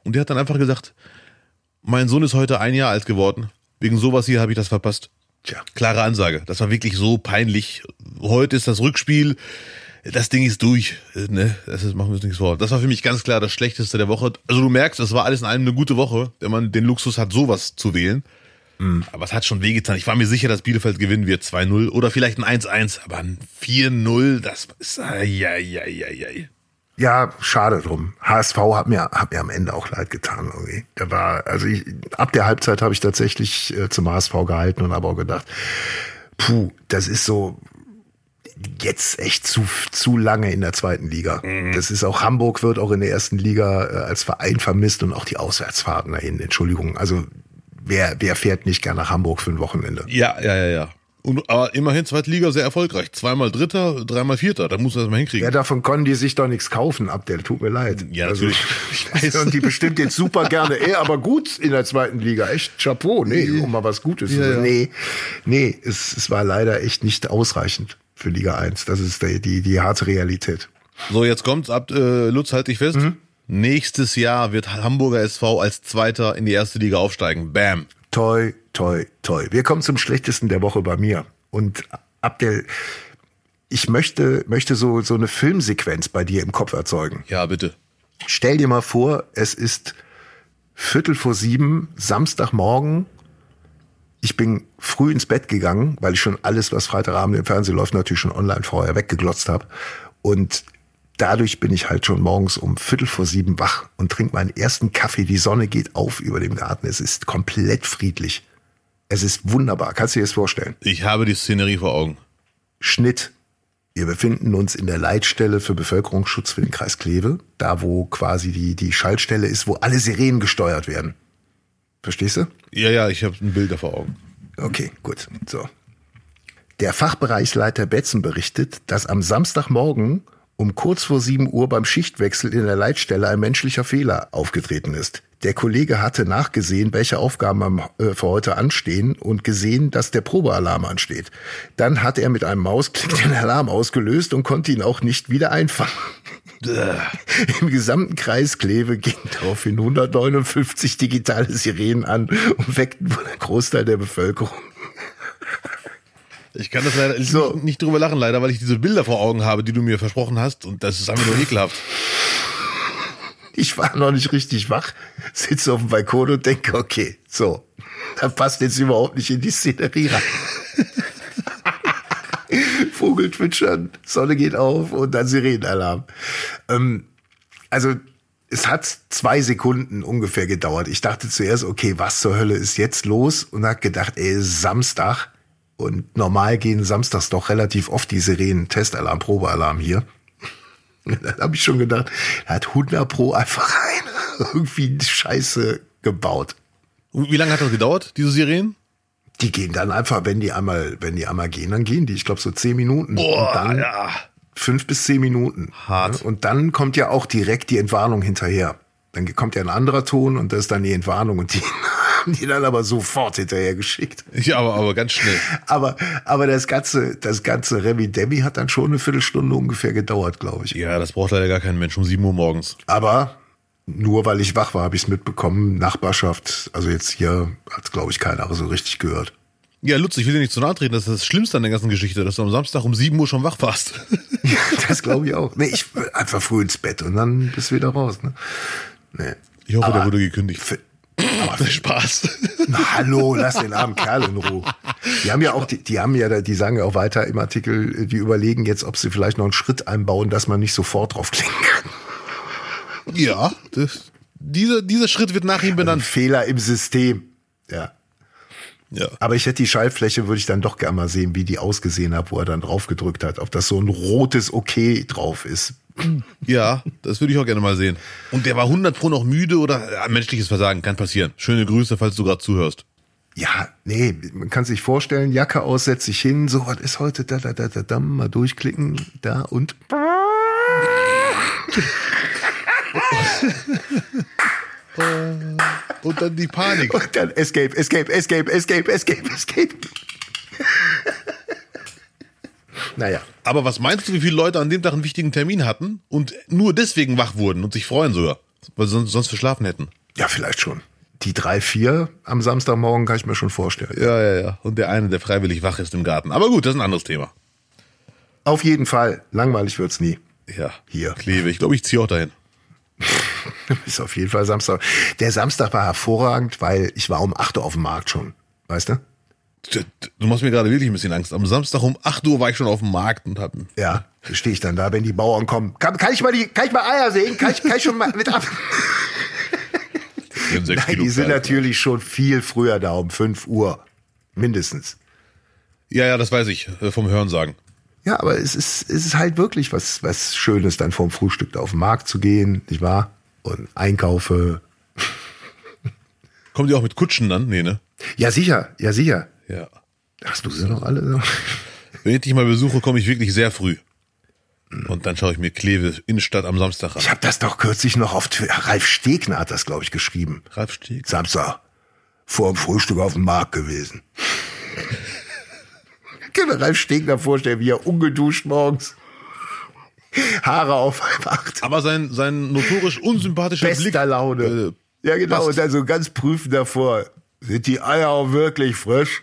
Und der hat dann einfach gesagt, mein Sohn ist heute ein Jahr alt geworden. Wegen sowas hier habe ich das verpasst. Tja. Klare Ansage. Das war wirklich so peinlich. Heute ist das Rückspiel. Das Ding ist durch. Ne? Das ist, machen wir uns nichts vor. Das war für mich ganz klar das Schlechteste der Woche. Also du merkst, es war alles in allem eine gute Woche, wenn man den Luxus hat, sowas zu wählen. Aber es hat schon wehgetan. Ich war mir sicher, dass Bielefeld gewinnen wird 2-0 oder vielleicht ein 1-1, aber ein 4-0, das ist ai, ai, ai, ai, ai. Ja, schade drum. HSV hat mir, hat mir am Ende auch leid getan irgendwie. Der war, also ich, ab der Halbzeit habe ich tatsächlich äh, zum HSV gehalten und habe auch gedacht, puh, das ist so jetzt echt zu, zu lange in der zweiten Liga. Das ist auch Hamburg wird auch in der ersten Liga äh, als Verein vermisst und auch die Auswärtsfahrten dahin. Entschuldigung. Also wer, wer fährt nicht gern nach Hamburg für ein Wochenende? Ja, ja, ja, ja. Und, aber immerhin Zweitliga sehr erfolgreich. Zweimal Dritter, dreimal Vierter. Da muss er das mal hinkriegen. Ja, davon konnten die sich doch nichts kaufen, Abdel. Tut mir leid. Ja, natürlich. Ich weiß. Und die bestimmt jetzt super gerne. Ey, aber gut in der zweiten Liga. Echt Chapeau. Nee, um mal was Gutes. Ja, ja. Nee, nee, es, es war leider echt nicht ausreichend für Liga 1. Das ist die, die, die harte Realität. So, jetzt kommt's ab, äh, Lutz, halt dich fest. Nächstes Jahr wird Hamburger SV als Zweiter in die erste Liga aufsteigen. Bam. Toi, toi, toi. Wir kommen zum schlechtesten der Woche bei mir. Und Abdel, ich möchte, möchte so, so eine Filmsequenz bei dir im Kopf erzeugen. Ja, bitte. Stell dir mal vor, es ist Viertel vor sieben, Samstagmorgen. Ich bin früh ins Bett gegangen, weil ich schon alles, was Freitagabend im Fernsehen läuft, natürlich schon online vorher weggeglotzt habe. Und dadurch bin ich halt schon morgens um Viertel vor sieben wach und trinke meinen ersten Kaffee. Die Sonne geht auf über dem Garten. Es ist komplett friedlich. Es ist wunderbar. Kannst du dir das vorstellen? Ich habe die Szenerie vor Augen. Schnitt. Wir befinden uns in der Leitstelle für Bevölkerungsschutz für den Kreis Kleve, da wo quasi die, die Schaltstelle ist, wo alle Sirenen gesteuert werden. Verstehst du? Ja, ja, ich habe ein Bild vor Augen. Okay, gut. So. Der Fachbereichsleiter Betzen berichtet, dass am Samstagmorgen um kurz vor 7 Uhr beim Schichtwechsel in der Leitstelle ein menschlicher Fehler aufgetreten ist. Der Kollege hatte nachgesehen, welche Aufgaben äh, für heute anstehen und gesehen, dass der Probealarm ansteht. Dann hat er mit einem Mausklick den Alarm ausgelöst und konnte ihn auch nicht wieder einfangen. Im gesamten Kreis Kleve gingen daraufhin 159 digitale Sirenen an und weckten wohl einen Großteil der Bevölkerung. Ich kann das leider So. nicht, nicht drüber lachen, leider, weil ich diese Bilder vor Augen habe, die du mir versprochen hast. Und das ist einfach nur ekelhaft. Ich war noch nicht richtig wach, sitze auf dem Balkon und denke, okay, so, da passt jetzt überhaupt nicht in die Szenerie rein. Vogel zwitschern, Sonne geht auf und dann Sirenenalarm. Ähm, also es hat zwei Sekunden ungefähr gedauert. Ich dachte zuerst, okay, was zur Hölle ist jetzt los? Und hat gedacht, ey, Samstag. Und normal gehen samstags doch relativ oft die Sirenen, Testalarm, Probealarm hier. Dann habe ich schon gedacht, er hat 100 pro einfach rein irgendwie Scheiße gebaut. Und wie lange hat das gedauert, diese Sirenen? Die gehen dann einfach, wenn die einmal, wenn die einmal gehen, dann gehen die. Ich glaube so zehn Minuten. Boah, und dann ja. fünf bis zehn Minuten. Hart. Und dann kommt ja auch direkt die Entwarnung hinterher. Dann kommt ja ein anderer Ton und das ist dann die Entwarnung und die haben die dann aber sofort hinterher geschickt. Ja, aber, aber ganz schnell. Aber, aber das ganze, das ganze Remi Demi hat dann schon eine Viertelstunde ungefähr gedauert, glaube ich. Ja, das braucht leider gar kein Mensch um 7 Uhr morgens. Aber nur weil ich wach war, habe ich es mitbekommen. Nachbarschaft, also jetzt hier hat glaube ich keiner so richtig gehört. Ja, Lutz, ich will dir nicht zu nahe treten, das ist das Schlimmste an der ganzen Geschichte, dass du am Samstag um 7 Uhr schon wach warst. Das glaube ich auch. Nee, ich will einfach früh ins Bett und dann bist du wieder raus. Ne? Nee. Ich hoffe, Aber der wurde gekündigt. Für, aber für, Spaß. na, hallo, lass den armen Kerl in Ruhe. Die haben ja auch, die, die haben ja, da- die sagen ja auch weiter im Artikel, die überlegen jetzt, ob sie vielleicht noch einen Schritt einbauen, dass man nicht sofort drauf klicken kann. Ja, das, dieser, dieser Schritt wird nach ihm Ein benannt. Fehler im System. Ja. Ja. Aber ich hätte die Schaltfläche, würde ich dann doch gerne mal sehen, wie die ausgesehen hat, wo er dann drauf gedrückt hat. Ob das so ein rotes Okay drauf ist. ja, das würde ich auch gerne mal sehen. Und der war 100 pro noch müde oder ja, menschliches Versagen, kann passieren. Schöne Grüße, falls du gerade zuhörst. Ja, nee, man kann sich vorstellen, Jacke aus, setz dich hin, so, was ist heute, da, da, da, da, da, mal durchklicken, da und. Und dann die Panik. Und dann Escape, Escape, Escape, Escape, Escape, Escape. Naja. Aber was meinst du, wie viele Leute an dem Tag einen wichtigen Termin hatten und nur deswegen wach wurden und sich freuen sogar, weil sie sonst, verschlafen hätten? Ja, vielleicht schon. Die drei, vier am Samstagmorgen kann ich mir schon vorstellen. Ja, ja, ja. Und der eine, der freiwillig wach ist im Garten. Aber gut, das ist ein anderes Thema. Auf jeden Fall. Langweilig wird's nie. Ja. Hier. Klebe. Ich glaube, ich ziehe auch dahin. Ist auf jeden Fall Samstag. Der Samstag war hervorragend, weil ich war um 8 Uhr auf dem Markt schon. Weißt du? Du, machst mir gerade wirklich ein bisschen Angst. Am Samstag um 8 Uhr war ich schon auf dem Markt und hab. Ja, da stehe ich dann da, wenn die Bauern kommen. Kann, kann ich mal die, kann ich mal Eier sehen? Kann ich, kann ich schon mal mit ab? Nein, Kilo die sind Pferd. natürlich schon viel früher da, um 5 Uhr. Mindestens. Ja, ja, das weiß ich äh, vom Hörensagen. Ja, aber es ist, es ist halt wirklich was, was Schönes, dann vorm Frühstück da auf den Markt zu gehen, nicht wahr? Und einkaufe. Kommt ihr auch mit Kutschen dann? Nee, ne? Ja, sicher, ja, sicher. Ja. Hast du sie noch alle? Wenn ich dich mal besuche, komme ich wirklich sehr früh. Und dann schaue ich mir Kleve Innenstadt am Samstag an. Ich habe das doch kürzlich noch auf Twitter. Ralf Stegner hat das, glaube ich, geschrieben. Ralf Steg. Samstag vor dem Frühstück auf dem Markt gewesen. Kann mir Ralf Stegner vorstellen, wie er ungeduscht morgens Haare auf halb acht. Aber sein, sein notorisch unsympathischer Blick. Bester Laune. äh, ja, genau. passt. Und dann so ganz prüfend davor. Sind die Eier auch wirklich frisch?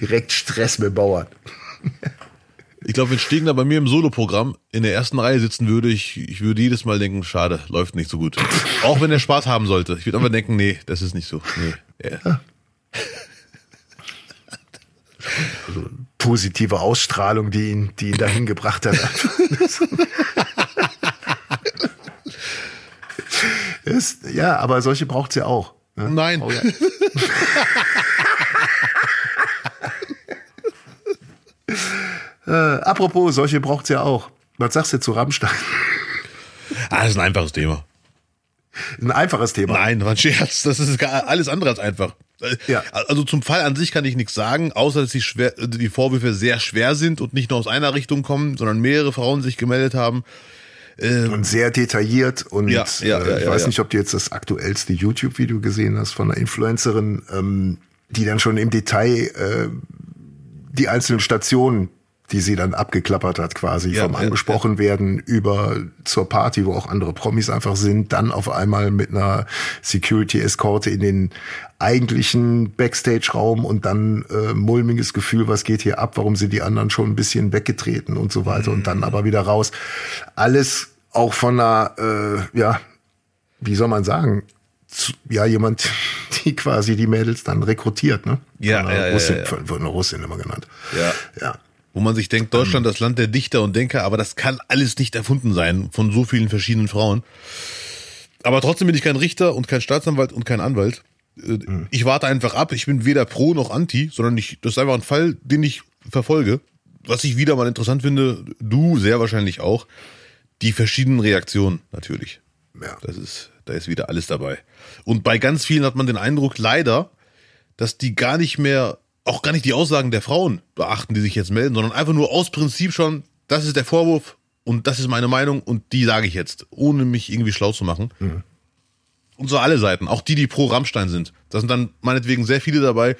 Direkt- Stress mit Bauern. Ich glaube, wenn Stegner bei mir im Soloprogramm in der ersten Reihe sitzen würde, ich, ich würde jedes Mal denken, schade, läuft nicht so gut. Auch wenn er Spaß haben sollte. Ich würde einfach denken, nee, das ist nicht so. Nee. Er, Positive Ausstrahlung, die ihn, die ihn dahin gebracht hat. Ist, ja, aber solche braucht's ja auch. ne? Nein. Oh, ja. äh, apropos, solche braucht's ja auch. Was sagst du zu Rammstein? Ah, das ist ein einfaches Thema. Ein einfaches Thema. Nein, war ein Scherz. Das ist alles andere als einfach. Ja. Also zum Fall an sich kann ich nichts sagen, außer dass die, schwer, die Vorwürfe sehr schwer sind und nicht nur aus einer Richtung kommen, sondern mehrere Frauen sich gemeldet haben. Und sehr detailliert und Ja, ja, äh, ich weiß nicht, ob du jetzt das aktuellste YouTube-Video gesehen hast von einer Influencerin, ähm, die dann schon im Detail äh, die einzelnen Stationen, die sie dann abgeklappert hat, quasi Ja, vom ja, angesprochen werden über zur Party, wo auch andere Promis einfach sind, dann auf einmal mit einer Security-Eskorte in den eigentlichen Backstage-Raum und dann äh, mulmiges Gefühl, was geht hier ab, warum sind die anderen schon ein bisschen weggetreten und so weiter und dann aber wieder raus. Alles auch von einer, äh, ja, wie soll man sagen, zu, ja, jemand, die quasi die Mädels dann rekrutiert, ne? Ja, ja, ja, Russin, ja, ja. von- Wird eine Russin immer genannt. Ja. Ja. Wo man sich denkt, Deutschland das Land der Dichter und Denker, aber das kann alles nicht erfunden sein von so vielen verschiedenen Frauen. Aber trotzdem bin ich kein Richter und kein Staatsanwalt und kein Anwalt. Äh, Ich warte einfach ab. Ich bin weder pro noch anti, sondern ich, das ist einfach ein Fall, den ich verfolge. Was ich wieder mal interessant finde, du sehr wahrscheinlich auch, die verschiedenen Reaktionen natürlich. Ja. Das ist, da ist wieder alles dabei. Und bei ganz vielen hat man den Eindruck, leider, dass die gar nicht mehr, auch gar nicht die Aussagen der Frauen beachten, die sich jetzt melden, sondern einfach nur aus Prinzip schon, das ist der Vorwurf und das ist meine Meinung und die sage ich jetzt, ohne mich irgendwie schlau zu machen. Und so alle Seiten, auch die, die pro Rammstein sind. Da sind dann meinetwegen sehr viele dabei,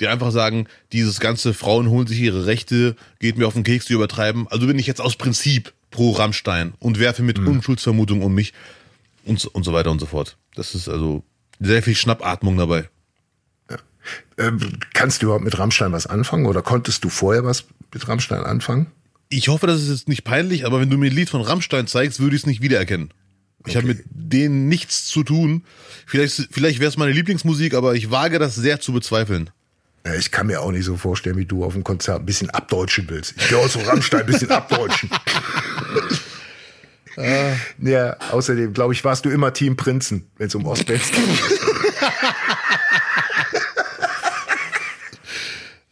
die einfach sagen, dieses ganze Frauen holen sich ihre Rechte, geht mir auf den Keks, die übertreiben. Also bin ich jetzt aus Prinzip pro Rammstein und werfe mit Unschuldsvermutung um mich und, und so weiter und so fort. Das ist also sehr viel Schnappatmung dabei. Ähm, kannst du überhaupt mit Rammstein was anfangen oder konntest du vorher was mit Rammstein anfangen? Ich hoffe, das ist jetzt nicht peinlich, aber wenn du mir ein Lied von Rammstein zeigst, würde ich es nicht wiedererkennen. Ich habe mit denen nichts zu tun. Vielleicht, vielleicht wäre es meine Lieblingsmusik, aber ich wage das sehr zu bezweifeln. Ich kann mir auch nicht so vorstellen, wie du auf dem Konzert ein bisschen abdeutschen willst. Ich aus so Rammstein ein bisschen abdeutschen. Ja, außerdem, glaube ich, warst du immer Team Prinzen, wenn es um Ostbands geht.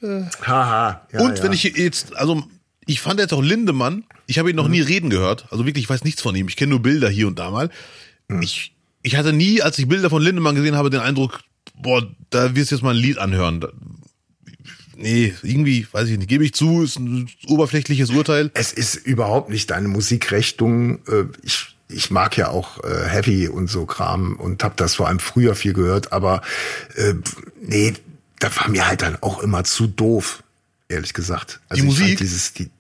Haha. Ja, Und wenn ja. ich jetzt, also ich fand jetzt auch Lindemann, ich habe ihn noch nie reden gehört, also wirklich, ich weiß nichts von ihm, ich kenne nur Bilder hier und da mal. Ich, ich hatte nie, als ich Bilder von Lindemann gesehen habe, den Eindruck, boah, da wirst du jetzt mal ein Lied anhören. Nee, irgendwie, weiß ich nicht, gebe ich zu, ist ein oberflächliches Urteil. Es ist überhaupt nicht deine Musikrichtung. Äh, Ich, ich mag ja auch äh, Heavy und so Kram und habe das vor allem früher viel gehört, aber äh, nee, da war mir halt dann auch immer zu doof, ehrlich gesagt. Also Die Musik? dieses, die,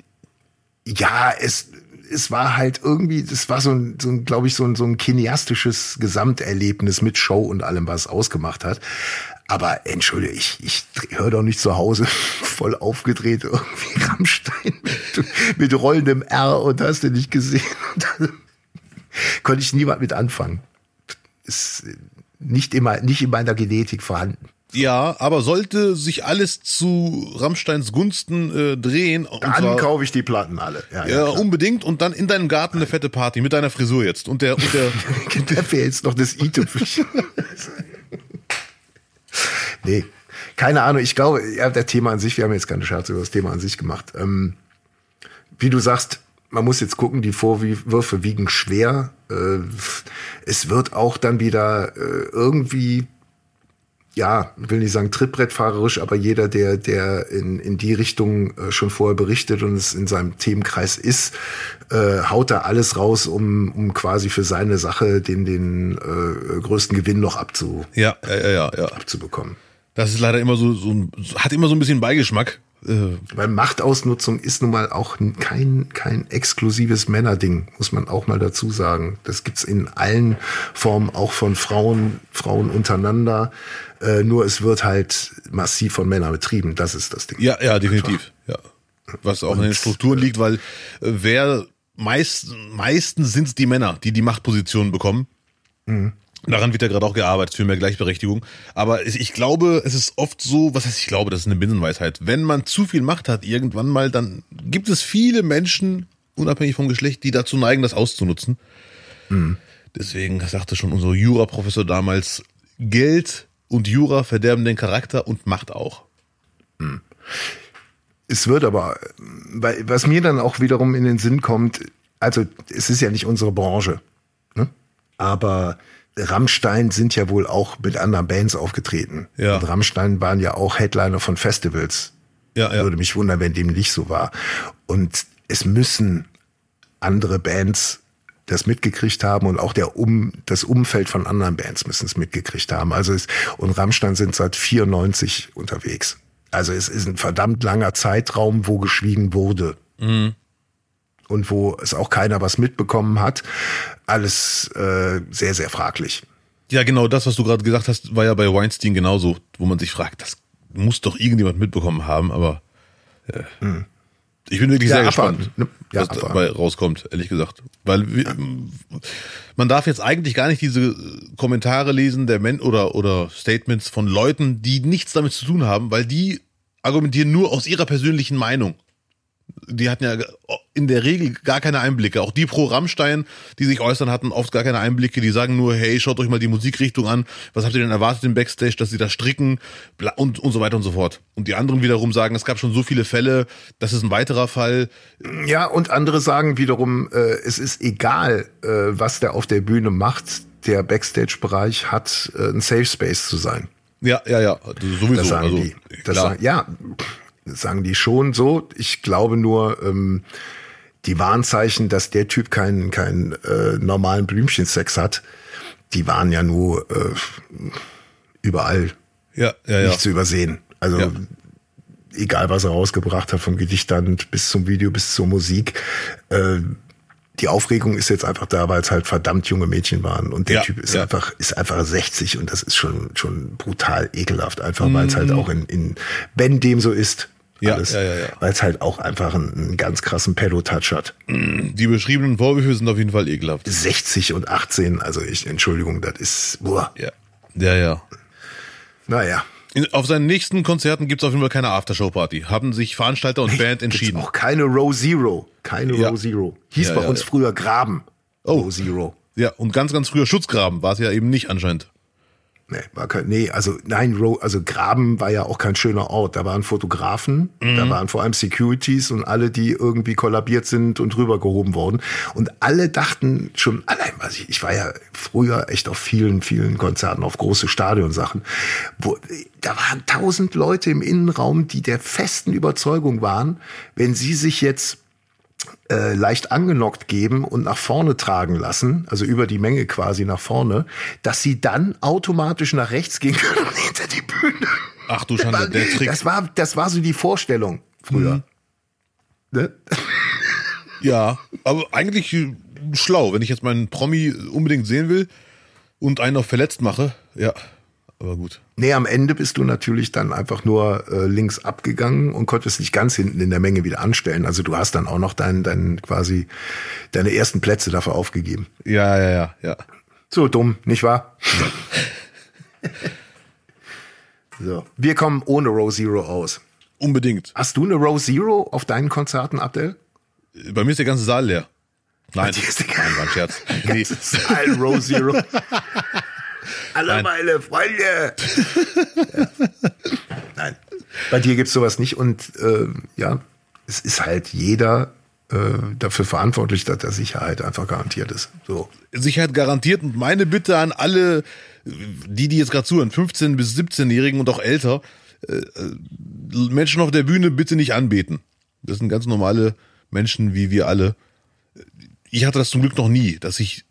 ja, es, es war halt irgendwie, das war so ein, so ein glaube ich, so ein, so ein kineastisches Gesamterlebnis mit Show und allem, was es ausgemacht hat. Aber entschuldige, ich, ich höre doch nicht zu Hause voll aufgedreht irgendwie Rammstein mit, mit rollendem R und hast du nicht gesehen. Und dann konnte ich niemand mit anfangen. Ist nicht immer, nicht in meiner Genetik vorhanden. Ja, aber sollte sich alles zu Rammsteins Gunsten äh, drehen, Dann kaufe ich die Platten alle. Ja, ja, klar. unbedingt und dann in deinem Garten eine fette Party mit deiner Frisur jetzt und der und der Da wäre jetzt noch das i-Tüpfelchen. nee, keine Ahnung. Ich glaube, ja, der Thema an sich, wir haben jetzt keine Scherze über das Thema an sich gemacht. Ähm, wie du sagst, man muss jetzt gucken, die Vorwürfe wiegen schwer. Äh, es wird auch dann wieder äh, irgendwie ja, will nicht sagen trittbrettfahrerisch, aber jeder, der, der in, in die Richtung äh, schon vorher berichtet und es in seinem Themenkreis ist, äh, haut da alles raus, um, um quasi für seine Sache den, den äh, größten Gewinn noch abzu, Ja, ja, ja, ja, ja. abzubekommen. Das ist leider immer so, so ein, hat immer so ein bisschen Beigeschmack. Äh, Weil Machtausnutzung ist nun mal auch kein, kein exklusives Männerding, muss man auch mal dazu sagen. Das gibt's in allen Formen, auch von Frauen, Frauen untereinander. Äh, nur es wird halt massiv von Männern betrieben. Das ist das Ding. Ja, ja, definitiv. Ja. Was auch in den Strukturen liegt, weil äh, wer meist, meistens sind es die Männer, die die Machtpositionen bekommen. Daran wird ja gerade auch gearbeitet für mehr Gleichberechtigung. Aber ich glaube, es ist oft so, was heißt ich glaube, das ist eine Binsenweisheit. Wenn man zu viel Macht hat, irgendwann mal, dann gibt es viele Menschen, unabhängig vom Geschlecht, die dazu neigen, das auszunutzen. Deswegen sagte schon unser Jura-Professor damals, Geld und Jura verderben den Charakter und Macht auch. Es wird aber, was mir dann auch wiederum in den Sinn kommt, also es ist ja nicht unsere Branche, ne? aber Rammstein sind ja wohl auch mit anderen Bands aufgetreten. Ja. Und Rammstein waren ja auch Headliner von Festivals. Ja, ja. Würde mich wundern, wenn dem nicht so war. Und es müssen andere Bands das mitgekriegt haben und auch der um, das Umfeld von anderen Bands müssen es mitgekriegt haben. Also es, und Rammstein sind seit 94 unterwegs. Also es ist ein verdammt langer Zeitraum, wo geschwiegen wurde. Und wo es auch keiner was mitbekommen hat. Alles äh, sehr, sehr fraglich. Ja, genau das, was du gerade gesagt hast, war ja bei Weinstein genauso, wo man sich fragt, das muss doch irgendjemand mitbekommen haben, aber äh, ich bin wirklich Ja, sehr gespannt, ne? Ja, was abwarten. dabei rauskommt, ehrlich gesagt. Weil wir, man darf jetzt eigentlich gar nicht diese Kommentare lesen der Men oder, oder Statements von Leuten, die nichts damit zu tun haben, weil die argumentieren nur aus ihrer persönlichen Meinung. Die hatten ja in der Regel gar keine Einblicke. Auch die pro Rammstein, die sich äußern, hatten oft gar keine Einblicke. Die sagen nur, hey, schaut euch mal die Musikrichtung an. Was habt ihr denn erwartet im Backstage, dass sie da stricken und, und so weiter und so fort. Und die anderen wiederum sagen, es gab schon so viele Fälle, das ist ein weiterer Fall. Ja, und andere sagen wiederum, äh, es ist egal, äh, was der auf der Bühne macht. Der Backstage-Bereich hat äh, ein Safe Space zu sein. Ja, ja, ja, sowieso. Das sagen also, die. Das sagen, ja, sagen die schon so. Ich glaube nur, ähm, die Warnzeichen, dass der Typ keinen keinen äh, normalen Blümchensex hat, die waren ja nur äh, überall ja, ja, ja. nicht zu übersehen. Also Ja. egal, was er rausgebracht hat, vom Gedichtband bis zum Video, bis zur Musik. Äh, die Aufregung ist jetzt einfach da, weil es halt verdammt junge Mädchen waren. Und der Ja, Typ ist ja. einfach, ist einfach 60 und das ist schon, schon brutal ekelhaft. Einfach, weil es halt auch in, in, wenn dem so ist, Mhm. Ja, alles, ja, ja, ja. weil es halt auch einfach einen, einen ganz krassen Pedo-Touch hat. Die beschriebenen Vorwürfe sind auf jeden Fall ekelhaft. 60 und 18, also ich, Entschuldigung, das ist, boah, Ja, ja, ja. naja. Auf seinen nächsten Konzerten gibt's auf jeden Fall keine Aftershow-Party. Haben sich Veranstalter und Band entschieden. Auch keine Row Zero. Keine Ja. Row Zero. Hieß Ja, bei ja, uns früher Graben. Oh. Row Zero. Ja, und ganz, ganz früher Schutzgraben war es ja eben nicht anscheinend. Nee, war kein, nee, also nein, Row, also Graben war ja auch kein schöner Ort. Da waren Fotografen, Mhm. da waren vor allem Securities und alle, die irgendwie kollabiert sind und rübergehoben wurden. Und alle dachten schon, allein, was ich, ich war ja früher echt auf vielen, vielen Konzerten, auf große Stadionsachen, wo, da waren tausend Leute im Innenraum, die der festen Überzeugung waren, wenn sie sich jetzt äh, leicht angenockt geben und nach vorne tragen lassen, also über die Menge quasi nach vorne, dass sie dann automatisch nach rechts gehen können und hinter die Bühne. Ach du Schande, der Trick. Das war, das war so die Vorstellung früher. Mhm. Ne? Ja, aber eigentlich äh, schlau, wenn ich jetzt meinen Promi unbedingt sehen will und einen noch verletzt mache. Ja, aber gut. Nee, am Ende bist du natürlich dann einfach nur äh, links abgegangen und konntest dich ganz hinten in der Menge wieder anstellen. Also du hast dann auch noch dein, dein quasi deine ersten Plätze dafür aufgegeben. Ja, ja, ja, ja. So dumm, nicht wahr? so. Wir kommen ohne Row Zero aus. Unbedingt. Hast du eine Row Zero auf deinen Konzerten, Abdel? Bei mir ist der ganze Saal leer. Nein, nein, war ein Scherz. Nee. Row Zero. Alle Nein. meine Freunde. Nein. Bei dir gibt's sowas nicht und äh, ja, es ist halt jeder äh, dafür verantwortlich, dass da Sicherheit einfach garantiert ist. So. Sicherheit garantiert und meine Bitte an alle, die, die jetzt gerade zuhören, 15- bis 17-Jährigen und auch älter, äh, äh, Menschen auf der Bühne bitte nicht anbeten. Das sind ganz normale Menschen wie wir alle. Ich hatte das zum Glück noch nie, dass ich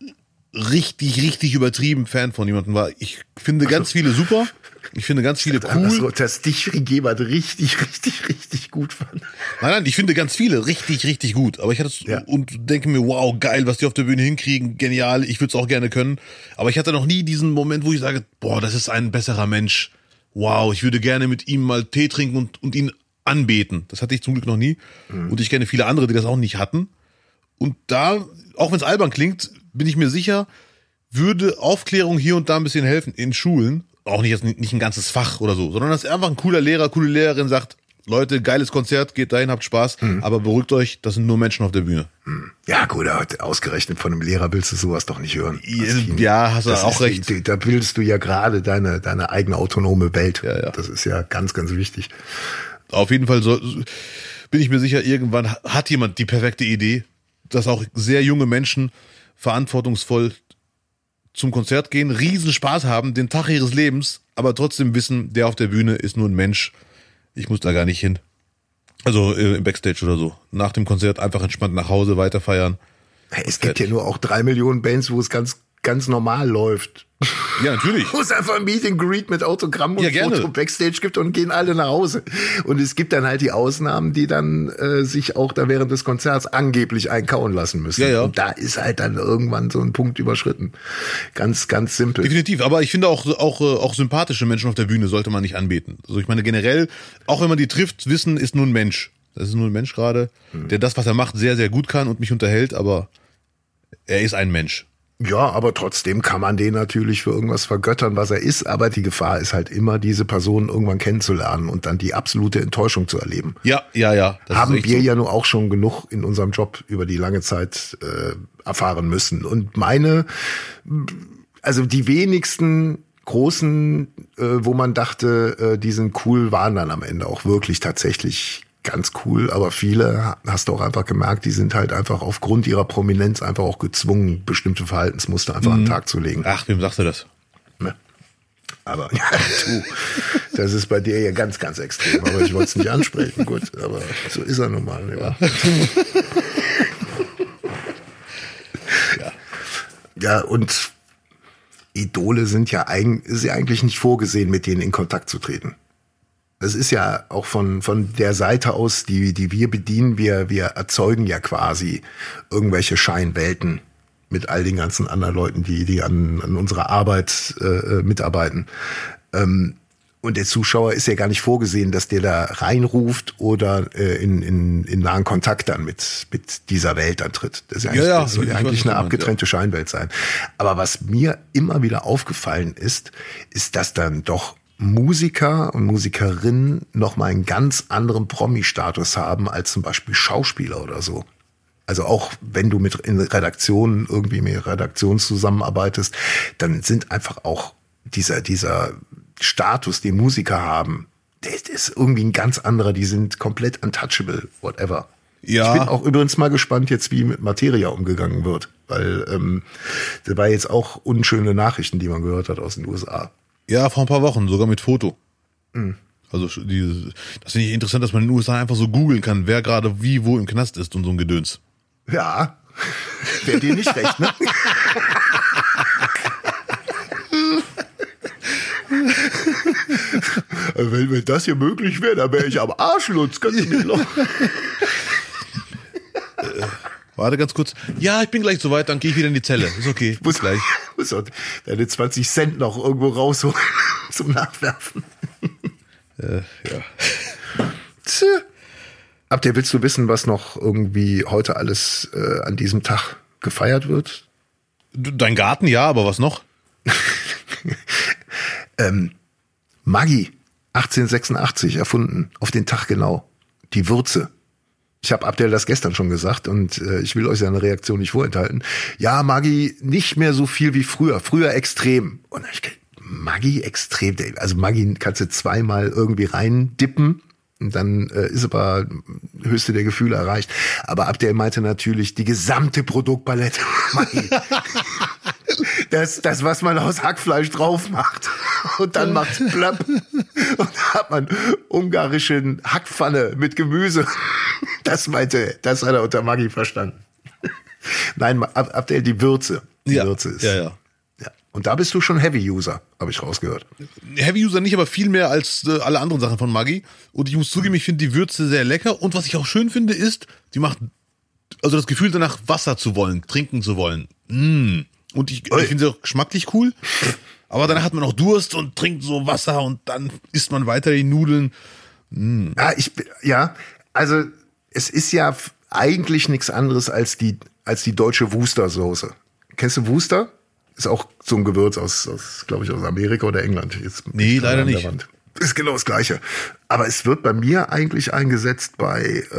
richtig, richtig übertrieben Fan von jemandem war. Ich finde ganz viele super. Ich finde ganz viele cool. So, dass dich jemand richtig, richtig, richtig gut fand. Nein, nein, ich finde ganz viele richtig, richtig gut. Aber ich hatte es Ja. und denke mir, wow, geil, was die auf der Bühne hinkriegen, genial, ich würde es auch gerne können. Aber ich hatte noch nie diesen Moment, wo ich sage, boah, das ist ein besserer Mensch. Wow, ich würde gerne mit ihm mal Tee trinken und, und ihn anbeten. Das hatte ich zum Glück noch nie. Und ich kenne viele andere, die das auch nicht hatten. Und da, auch wenn es albern klingt, bin ich mir sicher, würde Aufklärung hier und da ein bisschen helfen in Schulen. Auch nicht, nicht ein ganzes Fach oder so, sondern dass einfach ein cooler Lehrer, coole Lehrerin sagt, Leute, geiles Konzert, geht dahin, habt Spaß, aber beruhigt euch, das sind nur Menschen auf der Bühne. Ja, gut, ausgerechnet von einem Lehrer willst du sowas doch nicht hören. Ja, hast du Das auch recht. die- Da bildest du ja gerade deine, deine eigene autonome Welt. Ja, ja. Das ist ja ganz, ganz wichtig. Auf jeden Fall soll, bin ich mir sicher, irgendwann hat jemand die perfekte Idee, dass auch sehr junge Menschen verantwortungsvoll zum Konzert gehen, riesen Spaß haben, den Tag ihres Lebens, aber trotzdem wissen, der auf der Bühne ist nur ein Mensch. Ich muss da gar nicht hin. Also äh, im Backstage oder so. Nach dem Konzert einfach entspannt nach Hause weiter feiern. Es gibt ja nur auch drei Millionen Bands, wo es ganz, ganz normal läuft. Ja, natürlich. Wo es einfach ein Meet and Greet mit Autogramm und Ja, gerne. Foto Backstage gibt und gehen alle nach Hause. Und es gibt dann halt die Ausnahmen, die dann äh, sich auch da während des Konzerts angeblich einkauen lassen müssen. Ja, ja. Und da ist halt dann irgendwann so ein Punkt überschritten. Ganz, ganz simpel. Definitiv, aber ich finde auch, auch, äh, auch sympathische Menschen auf der Bühne sollte man nicht anbeten. Also ich meine generell, auch wenn man die trifft, wissen, ist nur ein Mensch. Das ist nur ein Mensch gerade, der das, was er macht, sehr, sehr gut kann und mich unterhält, aber er ist ein Mensch. Ja, aber trotzdem kann man den natürlich für irgendwas vergöttern, was er ist. Aber die Gefahr ist halt immer, diese Person irgendwann kennenzulernen und dann die absolute Enttäuschung zu erleben. Ja, ja, ja. haben wir so. ja nur auch schon genug in unserem Job über die lange Zeit äh, erfahren müssen. Und meine, also die wenigsten großen, äh, wo man dachte, äh, die sind cool, waren dann am Ende auch wirklich tatsächlich ganz cool, aber viele ha- hast du auch einfach gemerkt, die sind halt einfach aufgrund ihrer Prominenz einfach auch gezwungen, bestimmte Verhaltensmuster einfach an den Tag zu legen. Ach, wem sagst du das? Ne? Aber ja, du, das ist bei dir ja ganz, ganz extrem. Aber ich wollte es nicht ansprechen. Gut, aber so ist er nun mal. Ja. ja, und Idole sind ja, ist ja eigentlich nicht vorgesehen, mit denen in Kontakt zu treten. Das ist ja auch von, von der Seite aus, die, die wir bedienen, wir, wir erzeugen ja quasi irgendwelche Scheinwelten mit all den ganzen anderen Leuten, die, die an, an unserer Arbeit äh, äh, mitarbeiten. Ähm, und der Zuschauer ist ja gar nicht vorgesehen, dass der da reinruft oder äh, in, in, in nahen Kontakt dann mit, mit dieser Welt dann tritt. Das, ist ja Ja, eigentlich, ja, das soll ja eigentlich eine abgetrennte Scheinwelt sein. Aber was mir immer wieder aufgefallen ist, ist, dass dann doch Musiker und Musikerinnen nochmal einen ganz anderen Promi-Status haben als zum Beispiel Schauspieler oder so. Also auch wenn du mit in Redaktionen irgendwie mit Redaktionen zusammenarbeitest, dann sind einfach auch dieser, dieser Status, den Musiker haben, der ist- irgendwie ein ganz anderer. Die sind komplett untouchable, whatever. Ja. Ich bin auch übrigens mal gespannt jetzt, wie mit Materia umgegangen wird, weil ähm, das war jetzt auch unschöne Nachrichten, die man gehört hat aus den USA. Ja, vor ein paar Wochen, sogar mit Foto. Also dieses, das finde ich interessant, dass man in den USA einfach so googeln kann, wer gerade wie wo im Knast ist und so ein Gedöns. Ja, wäre dir nicht recht, ne? Wenn mir das hier möglich wäre, dann wäre ich am Arschlutz. Kannst du mich noch? Warte ganz kurz. Ja, ich bin gleich soweit, dann gehe ich wieder in die Zelle. Ist okay. Bis Muss gleich. Muss auch deine 20 Cent noch irgendwo rausholen zum Nachwerfen. Äh, ja. Tja. Habt ihr, willst du wissen, was noch irgendwie heute alles äh, an diesem Tag gefeiert wird? Dein Garten, ja, aber was noch? Maggi, 1886 erfunden, auf den Tag genau. Die Würze. Ich habe Abdel das gestern schon gesagt und äh, ich will euch seine Reaktion nicht vorenthalten. Ja, Maggi nicht mehr so viel wie früher. Früher extrem. Und ich Maggi extrem. Also Maggi kannst du zweimal irgendwie reindippen Und dann äh, ist aber höchste der Gefühle erreicht. Aber Abdel meinte natürlich die gesamte Produktpalette. das, das, was man aus Hackfleisch drauf macht. Und dann macht's plöpp. Und dann hat man ungarischen Hackpfanne mit Gemüse. Das meinte, das hat er unter Maggi verstanden. Nein, Ab- Abdel, die Würze. Die Ja, Würze ist. ja, ja. ja. Und da bist du schon Heavy-User, habe ich rausgehört. Heavy User nicht, aber viel mehr als äh, alle anderen Sachen von Maggi. Und ich muss zugeben, ich finde die Würze sehr lecker. Und was ich auch schön finde, ist, die macht also das Gefühl danach, Wasser zu wollen, trinken zu wollen. Mm. Und ich, ich finde sie auch geschmacklich cool. Aber danach hat man auch Durst und trinkt so Wasser und dann isst man weiter die Nudeln. Ja, ich, ja, also es ist ja eigentlich nichts anderes als die, als die deutsche Worcester-Soße. Kennst du Worcester? Ist auch so ein Gewürz aus, aus glaube ich, aus Amerika oder England. Jetzt Nee, leider nicht. Wand. Ist genau das Gleiche. Aber es wird bei mir eigentlich eingesetzt bei äh,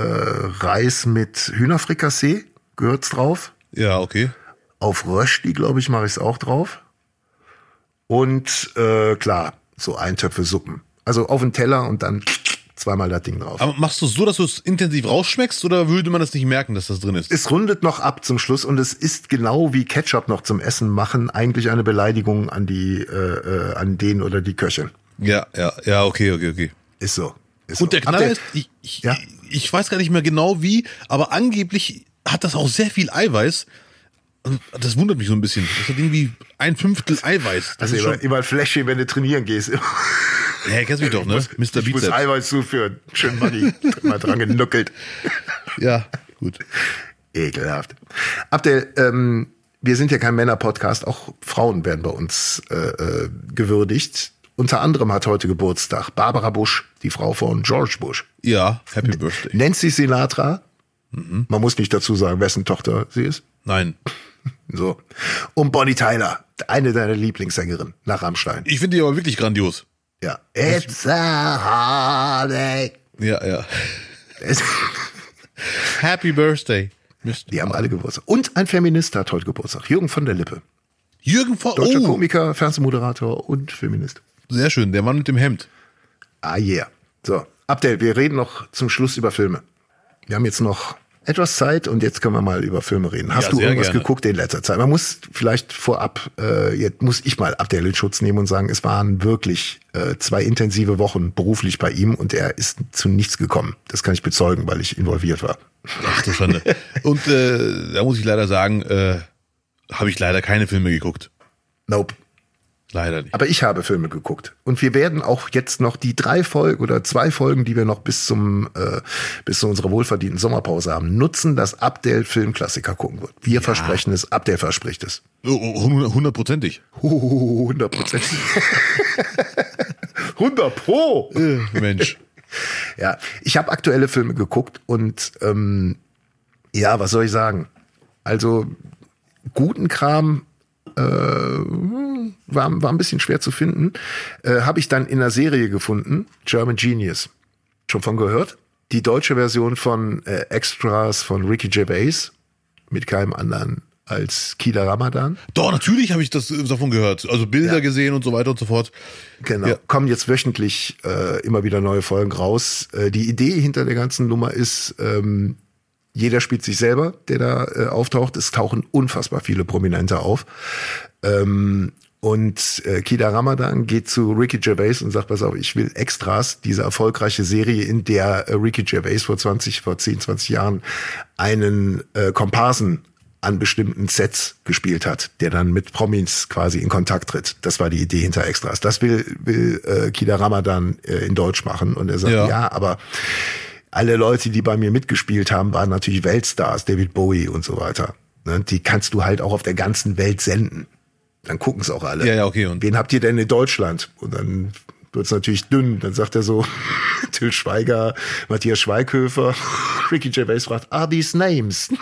Reis mit Hühnerfrikassee. Gehört's drauf. Ja, okay. Auf Rösti, glaube ich, mache ich es auch drauf. Und äh, klar, so Eintöpfe Suppen. Also auf den Teller und dann zweimal das Ding drauf. Aber machst du es so, dass du es intensiv rausschmeckst oder würde man das nicht merken, dass das drin ist? Es rundet noch ab zum Schluss und es ist genau wie Ketchup noch zum Essen machen eigentlich eine Beleidigung an die äh, äh, an den oder die Köche. Ja, ja, ja, okay, okay, okay. Ist so. Ist Und so. der Knaller Habt ist, ich, ich, Ja? ich weiß gar nicht mehr genau wie, aber angeblich hat das auch sehr viel Eiweiß. Und Das wundert mich so ein bisschen. Das hat irgendwie ein Fünftel Eiweiß. Das also ist immer, schon, immer ein Fläschchen, wenn du trainieren gehst. ja, kennst mich doch, ne? Mr. Ich muss. Eiweiß zuführen. Schön Money. mal dran genuckelt. Ja, gut. Ekelhaft. Abdel, ähm, wir sind ja kein Männer-Podcast, auch Frauen werden bei uns äh, äh, gewürdigt. Unter anderem hat heute Geburtstag Barbara Bush, die Frau von George Bush. Ja, Happy Birthday. Nancy Sinatra, Mhm. man muss nicht dazu sagen, wessen Tochter sie ist. Nein. So. Und Bonnie Tyler, eine deiner Lieblingssängerinnen nach Rammstein. Ich finde die aber wirklich grandios. Ja. It's a holiday. Ja, ja. Happy Birthday. Die haben alle Geburtstag. Und ein Feminist hat heute Geburtstag. Jürgen von der Lippe. Jürgen vor. Deutscher Oh, Komiker, Fernsehmoderator und Feminist. sehr schön. Der Mann mit dem Hemd. Ah, yeah. So, Abdel, wir reden noch zum Schluss über Filme. Wir haben jetzt noch etwas Zeit und jetzt können wir mal über Filme reden. Hast Ja, du irgendwas gerne. geguckt in letzter Zeit? Man muss vielleicht vorab, äh, jetzt muss ich mal Abdel in Schutz nehmen und sagen, es waren wirklich äh, zwei intensive Wochen beruflich bei ihm und er ist zu nichts gekommen. Das kann ich bezeugen, weil ich involviert war. Ach du Schande. Und äh, da muss ich leider sagen, äh, habe ich leider keine Filme geguckt. Nope. Leider nicht. Aber ich habe Filme geguckt. Und wir werden auch jetzt noch die drei Folgen oder zwei Folgen, die wir noch bis zum äh, bis zu unserer wohlverdienten Sommerpause haben, nutzen, dass Abdel Filmklassiker gucken wird. Wir versprechen es, Abdel verspricht es. Oh, oh, Hundertprozentig. 100 Prozent. 100 Pro. Äh, Mensch. Ja, ich habe aktuelle Filme geguckt und ähm, ja, was soll ich sagen? Also guten Kram äh, war, war ein bisschen schwer zu finden. Äh, habe ich dann in einer Serie gefunden, German Genius. Schon von gehört? Die deutsche Version von äh, Extras von Ricky Gervais mit keinem anderen als Kida Ramadan. Doch, natürlich habe ich das äh, davon gehört. Also Bilder gesehen und so weiter und so fort. Genau. Ja. Kommen jetzt wöchentlich äh, immer wieder neue Folgen raus. Äh, die Idee hinter der ganzen Nummer ist, ähm, jeder spielt sich selber, der da äh, auftaucht. Es tauchen unfassbar viele Prominente auf. Ähm, und äh, Kida Ramadan geht zu Ricky Gervais und sagt, pass auf, ich will Extras, diese erfolgreiche Serie, in der äh, Ricky Gervais vor 20, vor 10, 20 Jahren einen äh, Komparsen an bestimmten Sets gespielt hat, der dann mit Promis quasi in Kontakt tritt. Das war die Idee hinter Extras. Das will, will äh, Kida Ramadan äh, in Deutsch machen. Und er sagt, Ja. ja, aber alle Leute, die bei mir mitgespielt haben, waren natürlich Weltstars, David Bowie und so weiter. Ne? Die kannst du halt auch auf der ganzen Welt senden. Dann gucken es auch alle. Ja, ja, okay, und- Wen habt ihr denn in Deutschland? Und dann wird's natürlich dünn. Dann sagt er so, Till Schweiger, Matthias Schweighöfer, Ricky Gervais fragt, are these names?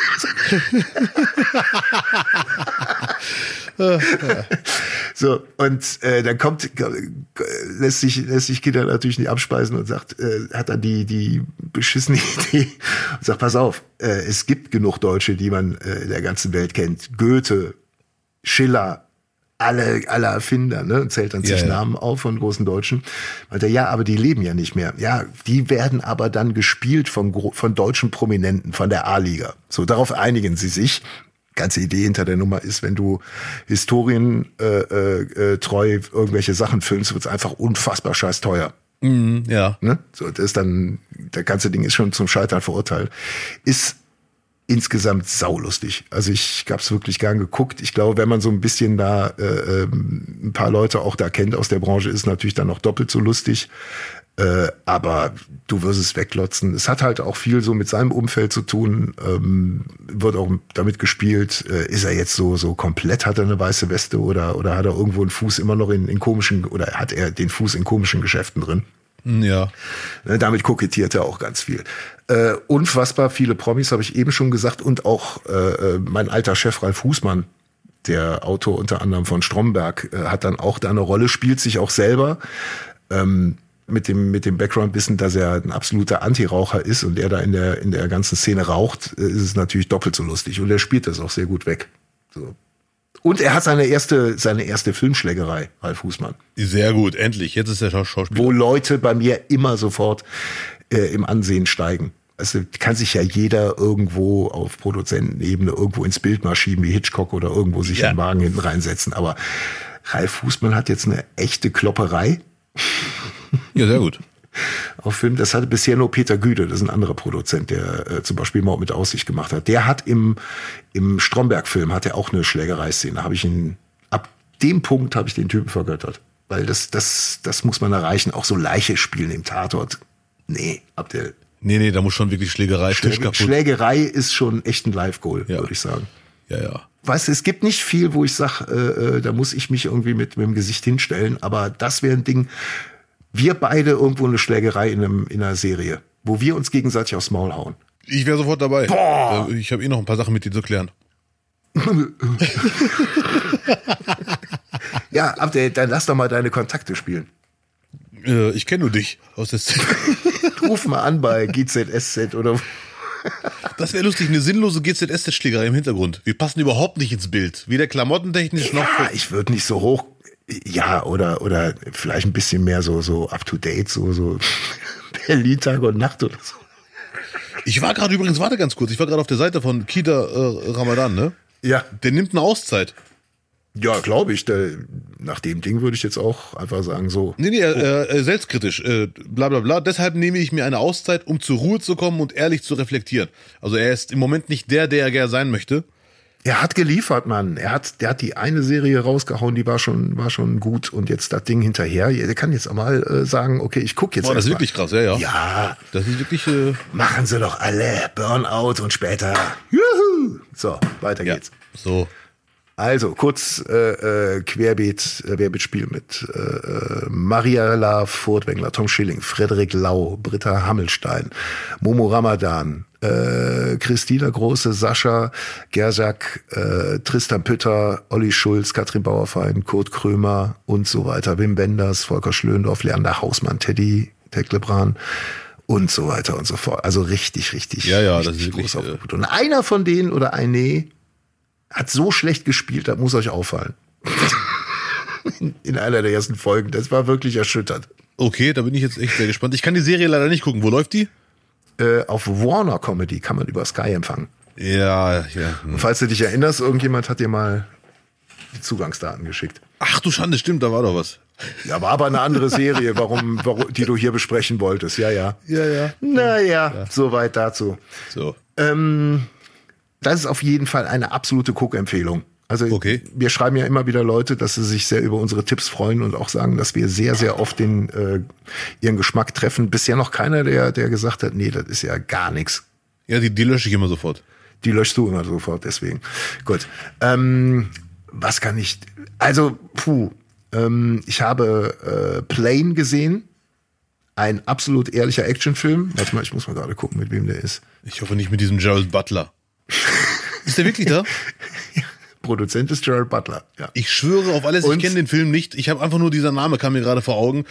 So, und äh, dann kommt, lässt sich, lässt sich Kinder natürlich nicht abspeisen und sagt, äh, hat dann die, die beschissene Idee und sagt, pass auf, äh, es gibt genug Deutsche, die man äh, in der ganzen Welt kennt. Goethe, Schiller, alle, alle Erfinder, ne, und zählt dann Ja, sich ja. Namen auf von großen Deutschen. Meint er, ja, aber die leben ja nicht mehr. Ja, die werden aber dann gespielt von, von deutschen Prominenten, von der A-Liga. So, darauf einigen sie sich. Ganze Idee hinter der Nummer ist, wenn du Historien äh, äh, äh, treu irgendwelche Sachen filmst, wird's einfach unfassbar scheiß teuer. Ja. Ne? So, das ist dann, der ganze Ding ist schon zum Scheitern verurteilt. Ist insgesamt saulustig. Also ich hab's wirklich gern geguckt. Ich glaube, wenn man so ein bisschen da äh, ähm, ein paar Leute auch da kennt aus der Branche, ist natürlich dann noch doppelt so lustig. Äh, aber du wirst es weglotzen. Es hat halt auch viel so mit seinem Umfeld zu tun. Ähm, wird auch damit gespielt. Äh, ist er jetzt so so komplett? Hat er eine weiße Weste oder oder hat er irgendwo einen Fuß immer noch in, in komischen oder hat er den Fuß in komischen Geschäften drin? Ja. Ne, damit kokettiert er auch ganz viel. Äh, unfassbar viele Promis, habe ich eben schon gesagt. Und auch äh, äh, mein alter Chef Ralf Husmann, der Autor unter anderem von Stromberg, äh, hat dann auch da eine Rolle, spielt sich auch selber. Ähm, mit dem, mit dem Background-Wissen, dass er ein absoluter Anti-Raucher ist und er da in der, in der ganzen Szene raucht, äh, ist es natürlich doppelt so lustig. Und er spielt das auch sehr gut weg. So. Und er hat seine erste, seine erste Filmschlägerei, Ralf Husmann Sehr gut, endlich. Jetzt ist der Schau- Schauspieler. wo Leute bei mir immer sofort äh, im Ansehen steigen. Also kann sich ja jeder irgendwo auf Produzentenebene irgendwo ins Bild mal schieben, wie Hitchcock oder irgendwo sich Ja. einen Wagen hinten reinsetzen. Aber Ralf Fußmann hat jetzt eine echte Klopperei Ja, sehr gut. auf Film. Das hatte bisher nur Peter Güde, das ist ein anderer Produzent, der äh, zum Beispiel Mord mit Aussicht gemacht hat. Der hat im, im Stromberg-Film hat er auch eine Schlägereiszene. Habe ich ihn, ab dem Punkt habe ich den Typen vergöttert. Weil das, das, das muss man erreichen. Auch so Leiche spielen im Tatort. Nee, ab der Nee, nee, da muss schon wirklich Schlägerei, Tisch Schläge, kaputt. Schlägerei ist schon echt ein Live-Goal, Ja. würde ich sagen. Ja, ja. Weißt du, es gibt nicht viel, wo ich sage, äh, äh, da muss ich mich irgendwie mit, mit dem Gesicht hinstellen, aber das wäre ein Ding. Wir beide irgendwo eine Schlägerei in, einem, in einer Serie, wo wir uns gegenseitig aufs Maul hauen. Ich wäre sofort dabei. Boah. Ich habe eh noch ein paar Sachen mit dir zu klären. Ja, Abdel, dann lass doch mal deine Kontakte spielen. Äh, Ich kenne nur dich aus der Szene. Ruf mal an bei GZSZ oder Das wäre lustig, eine sinnlose GZSZ-Schlägerei im Hintergrund. Wir passen überhaupt nicht ins Bild. Weder klamottentechnisch noch. Ja, ich würde nicht so hoch. Ja, oder, oder vielleicht ein bisschen mehr so, so up to date, so, so Berlin Tag und Nacht oder so. Ich war gerade übrigens, warte ganz kurz, ich war gerade auf der Seite von Kita äh, Ramadan, ne? Ja. Der nimmt eine Auszeit. Ja, glaube ich. Der, nach dem Ding würde ich jetzt auch einfach sagen, so. Nee, nee, äh, äh, selbstkritisch, äh, bla bla bla. Deshalb nehme ich mir eine Auszeit, um zur Ruhe zu kommen und ehrlich zu reflektieren. Also er ist im Moment nicht der, der er gerne sein möchte. Er hat geliefert, Mann. Er hat, der hat die eine Serie rausgehauen, die war schon, war schon gut. Und jetzt das Ding hinterher. Der kann jetzt auch mal äh, sagen, okay, ich gucke jetzt. Boah, das ist mal. wirklich krass, ja, ja. Ja, Das ist wirklich, äh, machen sie doch alle. Burnout und später. Juhu. So, weiter ja, geht's. so. Also, kurz äh, äh, Querbeet, äh, Querbeet-Spiel mit äh, äh, Mariala Furtwängler, Tom Schilling, Frederik Lau, Britta Hammelstein, Momo Ramadan, äh, Christina Große, Sascha Gersak, äh, Tristan Pütter, Olli Schulz, Katrin Bauerfein, Kurt Krömer und so weiter, Wim Wenders, Volker Schlöndorf, Leander Hausmann, Teddy Teklebran und so weiter und so fort. Also richtig, richtig, Ja, ja, das richtig ist wirklich, groß äh. Und einer von denen oder eine hat so schlecht gespielt, das muss euch auffallen. in, in einer der ersten Folgen. Das war wirklich erschütternd. Okay, da bin ich jetzt echt sehr gespannt. Ich kann die Serie leider nicht gucken. Wo läuft die? Äh, auf Warner Comedy kann man über Sky empfangen. Ja, ja. Und falls du dich erinnerst, irgendjemand hat dir mal die Zugangsdaten geschickt. Ach du Schande, stimmt, da war doch was. Ja, war aber eine andere Serie, warum, warum, die du hier besprechen wolltest. Ja, ja. Ja, ja. Naja, soweit dazu. So. Ähm, das ist auf jeden Fall eine absolute Cook-Empfehlung. Also Okay. wir schreiben ja immer wieder Leute, dass sie sich sehr über unsere Tipps freuen und auch sagen, dass wir sehr, sehr oft den äh, ihren Geschmack treffen. Bisher noch keiner, der, der gesagt hat, nee, das ist ja gar nichts. Ja, die, die lösche ich immer sofort. Die löschst du immer sofort, deswegen. Gut. Ähm, was kann ich. Also, puh. Ähm, ich habe äh, Plane gesehen. Ein absolut ehrlicher Actionfilm. Warte mal, ich muss mal gerade gucken, mit wem der ist. Ich hoffe nicht mit diesem Gerald Butler. Ist der wirklich da? Produzent ist Gerald Butler. Ja. Ich schwöre auf alles, ich Und- kenne den Film nicht. Ich habe einfach nur dieser Name kam mir gerade vor Augen.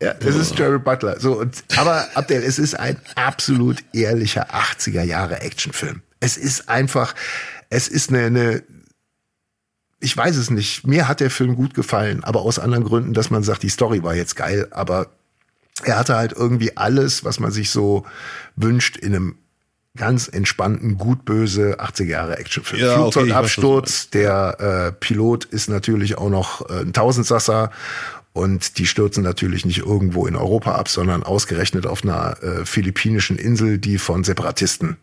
Ja, es ist Gerald Butler. So, und, aber Abdel, es ist ein absolut ehrlicher 80er Jahre Actionfilm. Es ist einfach, es ist eine, eine ich weiß es nicht. Mir hat der Film gut gefallen, aber aus anderen Gründen, dass man sagt, die Story war jetzt geil, aber er hatte halt irgendwie alles, was man sich so wünscht in einem ganz entspannten, gut böse 80er Jahre Actionfilm. Ja, okay, Flugzeugabsturz, der äh, Pilot ist natürlich auch noch äh, ein Tausendsasser und die stürzen natürlich nicht irgendwo in Europa ab, sondern ausgerechnet auf einer äh, philippinischen Insel, die von Separatisten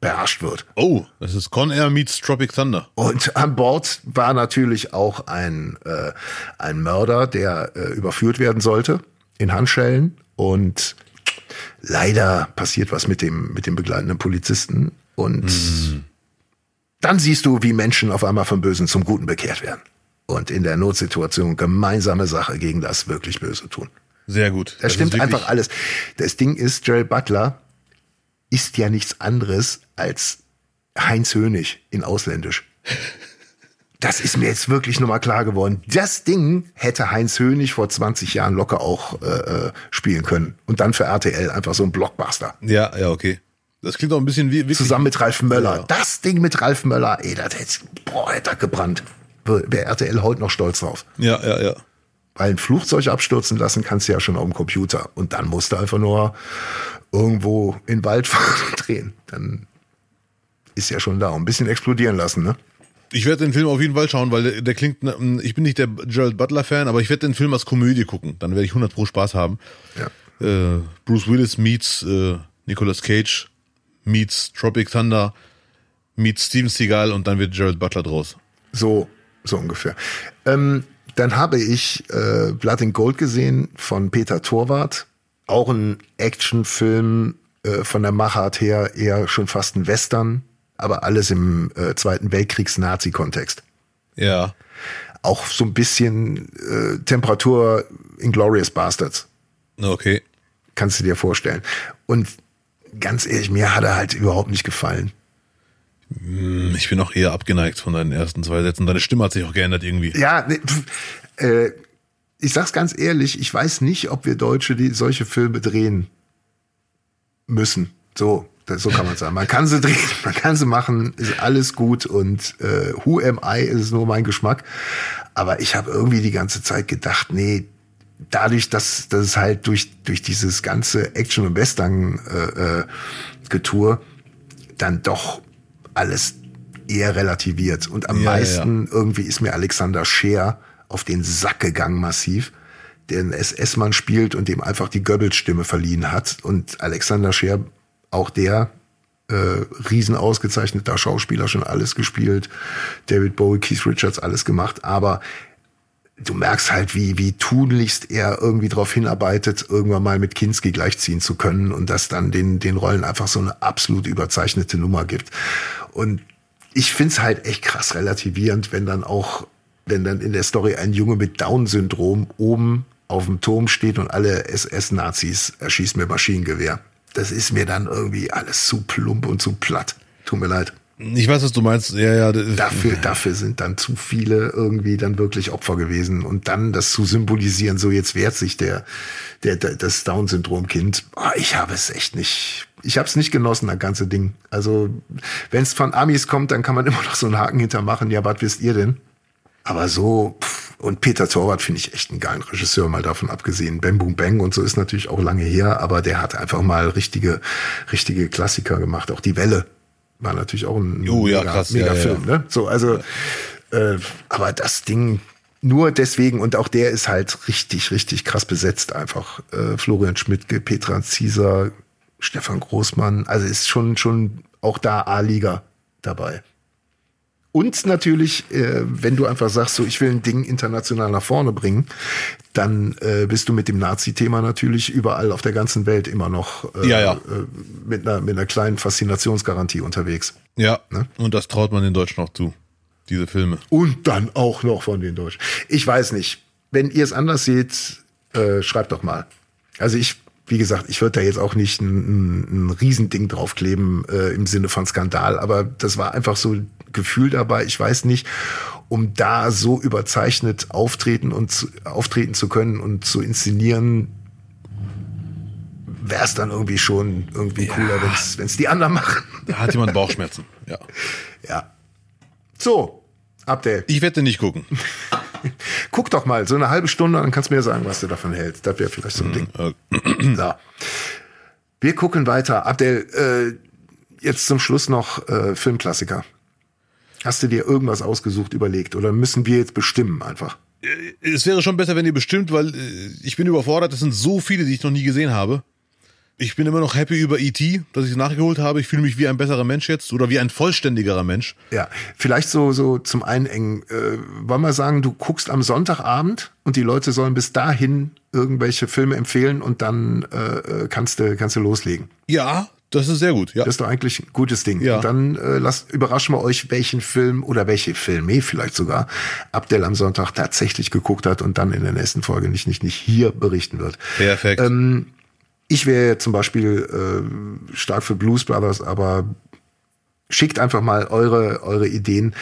beherrscht wird. Oh, das ist Con Air meets Tropic Thunder. Und an Bord war natürlich auch ein, äh, ein Mörder, der äh, überführt werden sollte in Handschellen. Und leider passiert was mit dem, mit dem begleitenden Polizisten. Und Mhm. dann siehst du, wie Menschen auf einmal vom Bösen zum Guten bekehrt werden. Und in der Notsituation gemeinsame Sache gegen das wirklich Böse tun. Sehr gut. Das, stimmt ist wirklich- einfach alles. Das Ding ist, Gerald Butler ist ja nichts anderes als Heinz Hönig in Ausländisch. Das ist mir jetzt wirklich nochmal klar geworden. Das Ding hätte Heinz Hönig vor 20 Jahren locker auch äh, äh, spielen können. Und dann für RTL einfach so ein Blockbuster. Ja, ja, okay. Das klingt auch ein bisschen wie Zusammen mit Ralf Möller. Ja. Das Ding mit Ralf Möller, ey, das hätte, boah, hätte gebrannt. Wäre RTL heute noch stolz drauf. Ja, ja, ja. Weil ein Flugzeug abstürzen lassen kannst du ja schon auf dem Computer. Und dann musst du einfach nur irgendwo in den Wald fahren und drehen. Dann ist ja schon da. Und ein bisschen explodieren lassen, ne? Ich werde den Film auf jeden Fall schauen, weil der, der klingt, ne, ich bin nicht der Gerald Butler Fan, aber ich werde den Film als Komödie gucken. Dann werde ich 100 pro Spaß haben. Ja. Äh, Bruce Willis meets äh, Nicolas Cage meets Tropic Thunder meets Steven Seagal und dann wird Gerald Butler draus. So, so ungefähr. Ähm, dann habe ich äh, Blood and Gold gesehen von Peter Torwart. Auch ein Actionfilm äh, von der Machart her, eher schon fast ein Western, aber alles im äh, Zweiten Weltkriegs-Nazi-Kontext. Ja. Auch so ein bisschen äh, Temperatur Inglorious Bastards. Okay. Kannst du dir vorstellen. Und ganz ehrlich, mir hat er halt überhaupt nicht gefallen. Ich bin auch eher abgeneigt von deinen ersten zwei Sätzen. Deine Stimme hat sich auch geändert irgendwie. Ja, ne, pf, äh, ich sag's ganz ehrlich, ich weiß nicht, ob wir Deutsche die solche Filme drehen müssen. So, das, so kann man sagen. Man kann sie drehen, man kann sie machen, ist alles gut und äh, who am I ist nur mein Geschmack. Aber ich habe irgendwie die ganze Zeit gedacht, nee, dadurch, dass, dass es halt durch, durch dieses ganze Action- und Western-Getue dann doch alles eher relativiert. Und am Ja, ja, meisten irgendwie ist mir Alexander Scheer auf den Sack gegangen massiv, der einen SS-Mann spielt und dem einfach die Goebbels-Stimme verliehen hat. Und Alexander Scheer, auch der, äh, riesen ausgezeichneter Schauspieler, schon alles gespielt. David Bowie, Keith Richards, alles gemacht. Aber du merkst halt, wie, wie tunlichst er irgendwie darauf hinarbeitet, irgendwann mal mit Kinski gleichziehen zu können und das dann den, den Rollen einfach so eine absolut überzeichnete Nummer gibt. Und ich find's halt echt krass relativierend, wenn dann auch, wenn dann in der Story ein Junge mit Down-Syndrom oben auf dem Turm steht und alle SS-Nazis erschießt mit Maschinengewehr. Das ist mir dann irgendwie alles zu plump und zu platt. Tut mir leid. Ich weiß, was du meinst. Ja, ja. Dafür, dafür sind dann zu viele irgendwie dann wirklich Opfer gewesen. Und dann das zu symbolisieren, so jetzt wehrt sich der, der, der das Down-Syndrom-Kind. Ah, ich habe es echt nicht, ich habe es nicht genossen, das ganze Ding. Also, wenn es von Amis kommt, dann kann man immer noch so einen Haken hintermachen. Ja, was wisst ihr denn? Aber so, pff, und Peter Torwart finde ich echt einen geilen Regisseur, mal davon abgesehen. Bang Boom Bang und so ist natürlich auch lange her, aber der hat einfach mal richtige, richtige Klassiker gemacht. Auch die Welle war natürlich auch ein Oh, ja, mega, krass, mega ja, ja, Film, ne? So, also, äh, aber das Ding nur deswegen und auch der ist halt richtig, richtig krass besetzt einfach. Äh, Florian Schmidtke, Petra Zieser, Stefan Großmann, also ist schon, schon auch da A-Liga dabei. Und natürlich, äh, wenn du einfach sagst, so ich will ein Ding international nach vorne bringen, dann äh, bist du mit dem Nazi-Thema natürlich überall auf der ganzen Welt immer noch äh, Ja, ja. Äh, mit, einer, mit einer kleinen Faszinationsgarantie unterwegs. ja. Ne? Und das traut man den Deutschen auch zu. Diese Filme. Und dann auch noch von den Deutschen. Ich weiß nicht. Wenn ihr es anders seht, äh, schreibt doch mal. Also ich, wie gesagt, ich würde da jetzt auch nicht ein, ein, ein Riesending draufkleben äh, im Sinne von Skandal, aber das war einfach so Gefühl dabei. Ich weiß nicht, um da so überzeichnet auftreten und zu, auftreten zu können und zu inszenieren, wäre es dann irgendwie schon irgendwie cooler, wenn es die anderen machen. Da hat jemand Bauchschmerzen. Ja. Ja. So, Abdel, Ich werde nicht gucken. guck doch mal, so eine halbe Stunde, dann kannst du mir sagen, was du davon hältst. Das wäre vielleicht so ein Ding. Äh, So. Wir gucken weiter. Abdel, äh, jetzt zum Schluss noch äh, Filmklassiker. Hast du dir irgendwas ausgesucht, überlegt? Oder müssen wir jetzt bestimmen einfach? Es wäre schon besser, wenn ihr bestimmt, weil äh, ich bin überfordert. Es sind so viele, die ich noch nie gesehen habe. Ich bin immer noch happy über E.T., dass ich es nachgeholt habe. Ich fühle mich wie ein besserer Mensch jetzt oder wie ein vollständigerer Mensch. Ja, vielleicht so, so zum Einengen. Äh, wollen wir sagen, du guckst am Sonntagabend und die Leute sollen bis dahin irgendwelche Filme empfehlen und dann äh, äh, kannst du kannst du loslegen. Ja, das ist sehr gut. Ja. Das ist doch eigentlich ein gutes Ding. Ja. Und dann äh, lasst, überraschen wir euch, welchen Film oder welche Filme vielleicht sogar Abdel am Sonntag tatsächlich geguckt hat und dann in der nächsten Folge nicht, nicht, nicht hier berichten wird. Perfekt. Ähm, ich wäre zum Beispiel äh, stark für Blues Brothers, aber schickt einfach mal eure, eure Ideen.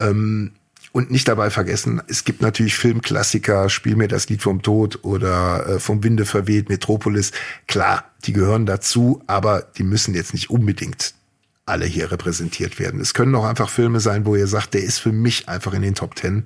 Ähm, und nicht dabei vergessen, es gibt natürlich Filmklassiker, Spiel mir das Lied vom Tod oder äh, vom Winde verweht, Metropolis. Klar, die gehören dazu, aber die müssen jetzt nicht unbedingt alle hier repräsentiert werden. Es können auch einfach Filme sein, wo ihr sagt, der ist für mich einfach in den Top Ten.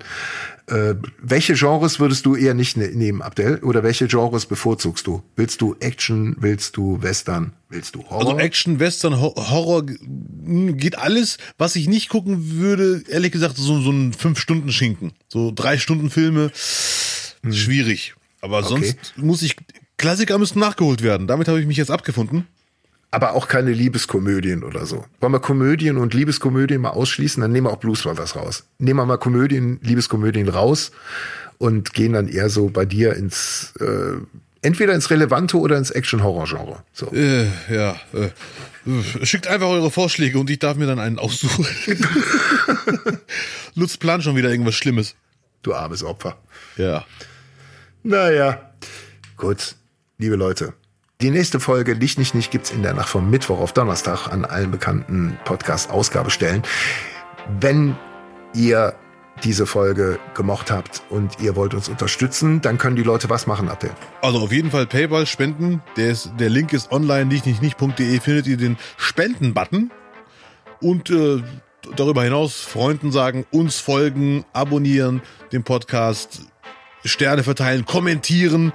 Äh, welche Genres würdest du eher nicht ne nehmen, Abdel? Oder welche Genres bevorzugst du? Willst du Action? Willst du Western? Willst du Horror? Also Action, Western, Ho- Horror mh, geht alles. Was ich nicht gucken würde, ehrlich gesagt, so, so ein Fünf-Stunden-Schinken. So drei Stunden Filme, schwierig. Aber sonst muss ich, Klassiker müssen nachgeholt werden. Damit habe ich mich jetzt abgefunden. Aber auch keine Liebeskomödien oder so. Wollen wir Komödien und Liebeskomödien mal ausschließen? Dann nehmen wir auch Blues Brothers raus. Nehmen wir mal Komödien, Liebeskomödien raus und gehen dann eher so bei dir ins, äh, entweder ins Relevante oder ins Action-Horror-Genre. So. Äh, ja, äh, äh, schickt einfach eure Vorschläge und ich darf mir dann einen aussuchen. Lutz plant schon wieder irgendwas Schlimmes. Du armes Opfer. Ja. Naja, gut, liebe Leute. Die nächste Folge Licht nicht nicht gibt's in der Nacht vom Mittwoch auf Donnerstag an allen bekannten Podcast-Ausgabestellen. Wenn ihr diese Folge gemocht habt und ihr wollt uns unterstützen, dann können die Leute was machen, Abdel. Also auf jeden Fall PayPal spenden. Der, ist, der Link ist online, nicht, nicht, nicht.de findet ihr den Spenden-Button. Und äh, darüber hinaus Freunden sagen, uns folgen, abonnieren, den Podcast, Sterne verteilen, kommentieren.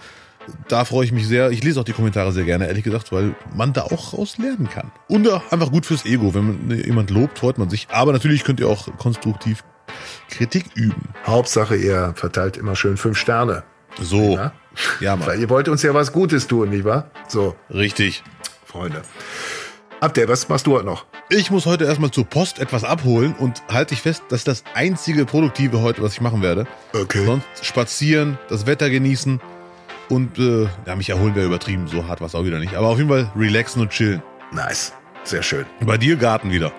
Da freue ich mich sehr. Ich lese auch die Kommentare sehr gerne, ehrlich gesagt, weil man da auch raus lernen kann. Und äh, einfach gut fürs Ego. Wenn man jemand lobt, freut man sich. Aber natürlich könnt ihr auch konstruktiv Kritik üben. Hauptsache, ihr verteilt immer schön fünf Sterne. So. Ja? Ja, Weil Mann. ihr wollt uns ja was Gutes tun, nicht wahr? So, Richtig. Freunde. Abdel, was machst du heute noch? Ich muss heute erstmal zur Post etwas abholen und halte ich fest, das ist das einzige Produktive heute, was ich machen werde. Okay. Sonst spazieren, das Wetter genießen und äh, ja, mich erholen wäre übertrieben, so hart war es auch wieder nicht. Aber auf jeden Fall relaxen und chillen. Nice. Sehr schön. Bei dir Garten wieder.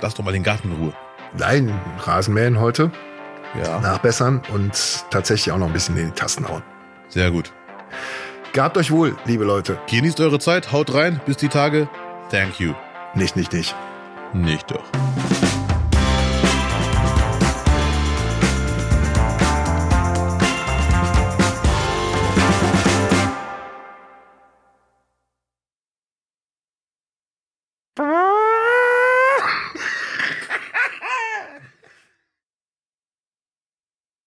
Lass doch mal den Garten in Ruhe. Nein, Rasenmähen heute. Ja, nachbessern und tatsächlich auch noch ein bisschen in die Tasten hauen. sehr gut. Gehabt euch wohl, liebe Leute. Genießt eure Zeit, haut rein, bis die Tage. Thank you. Nicht, nicht, nicht. Nicht doch.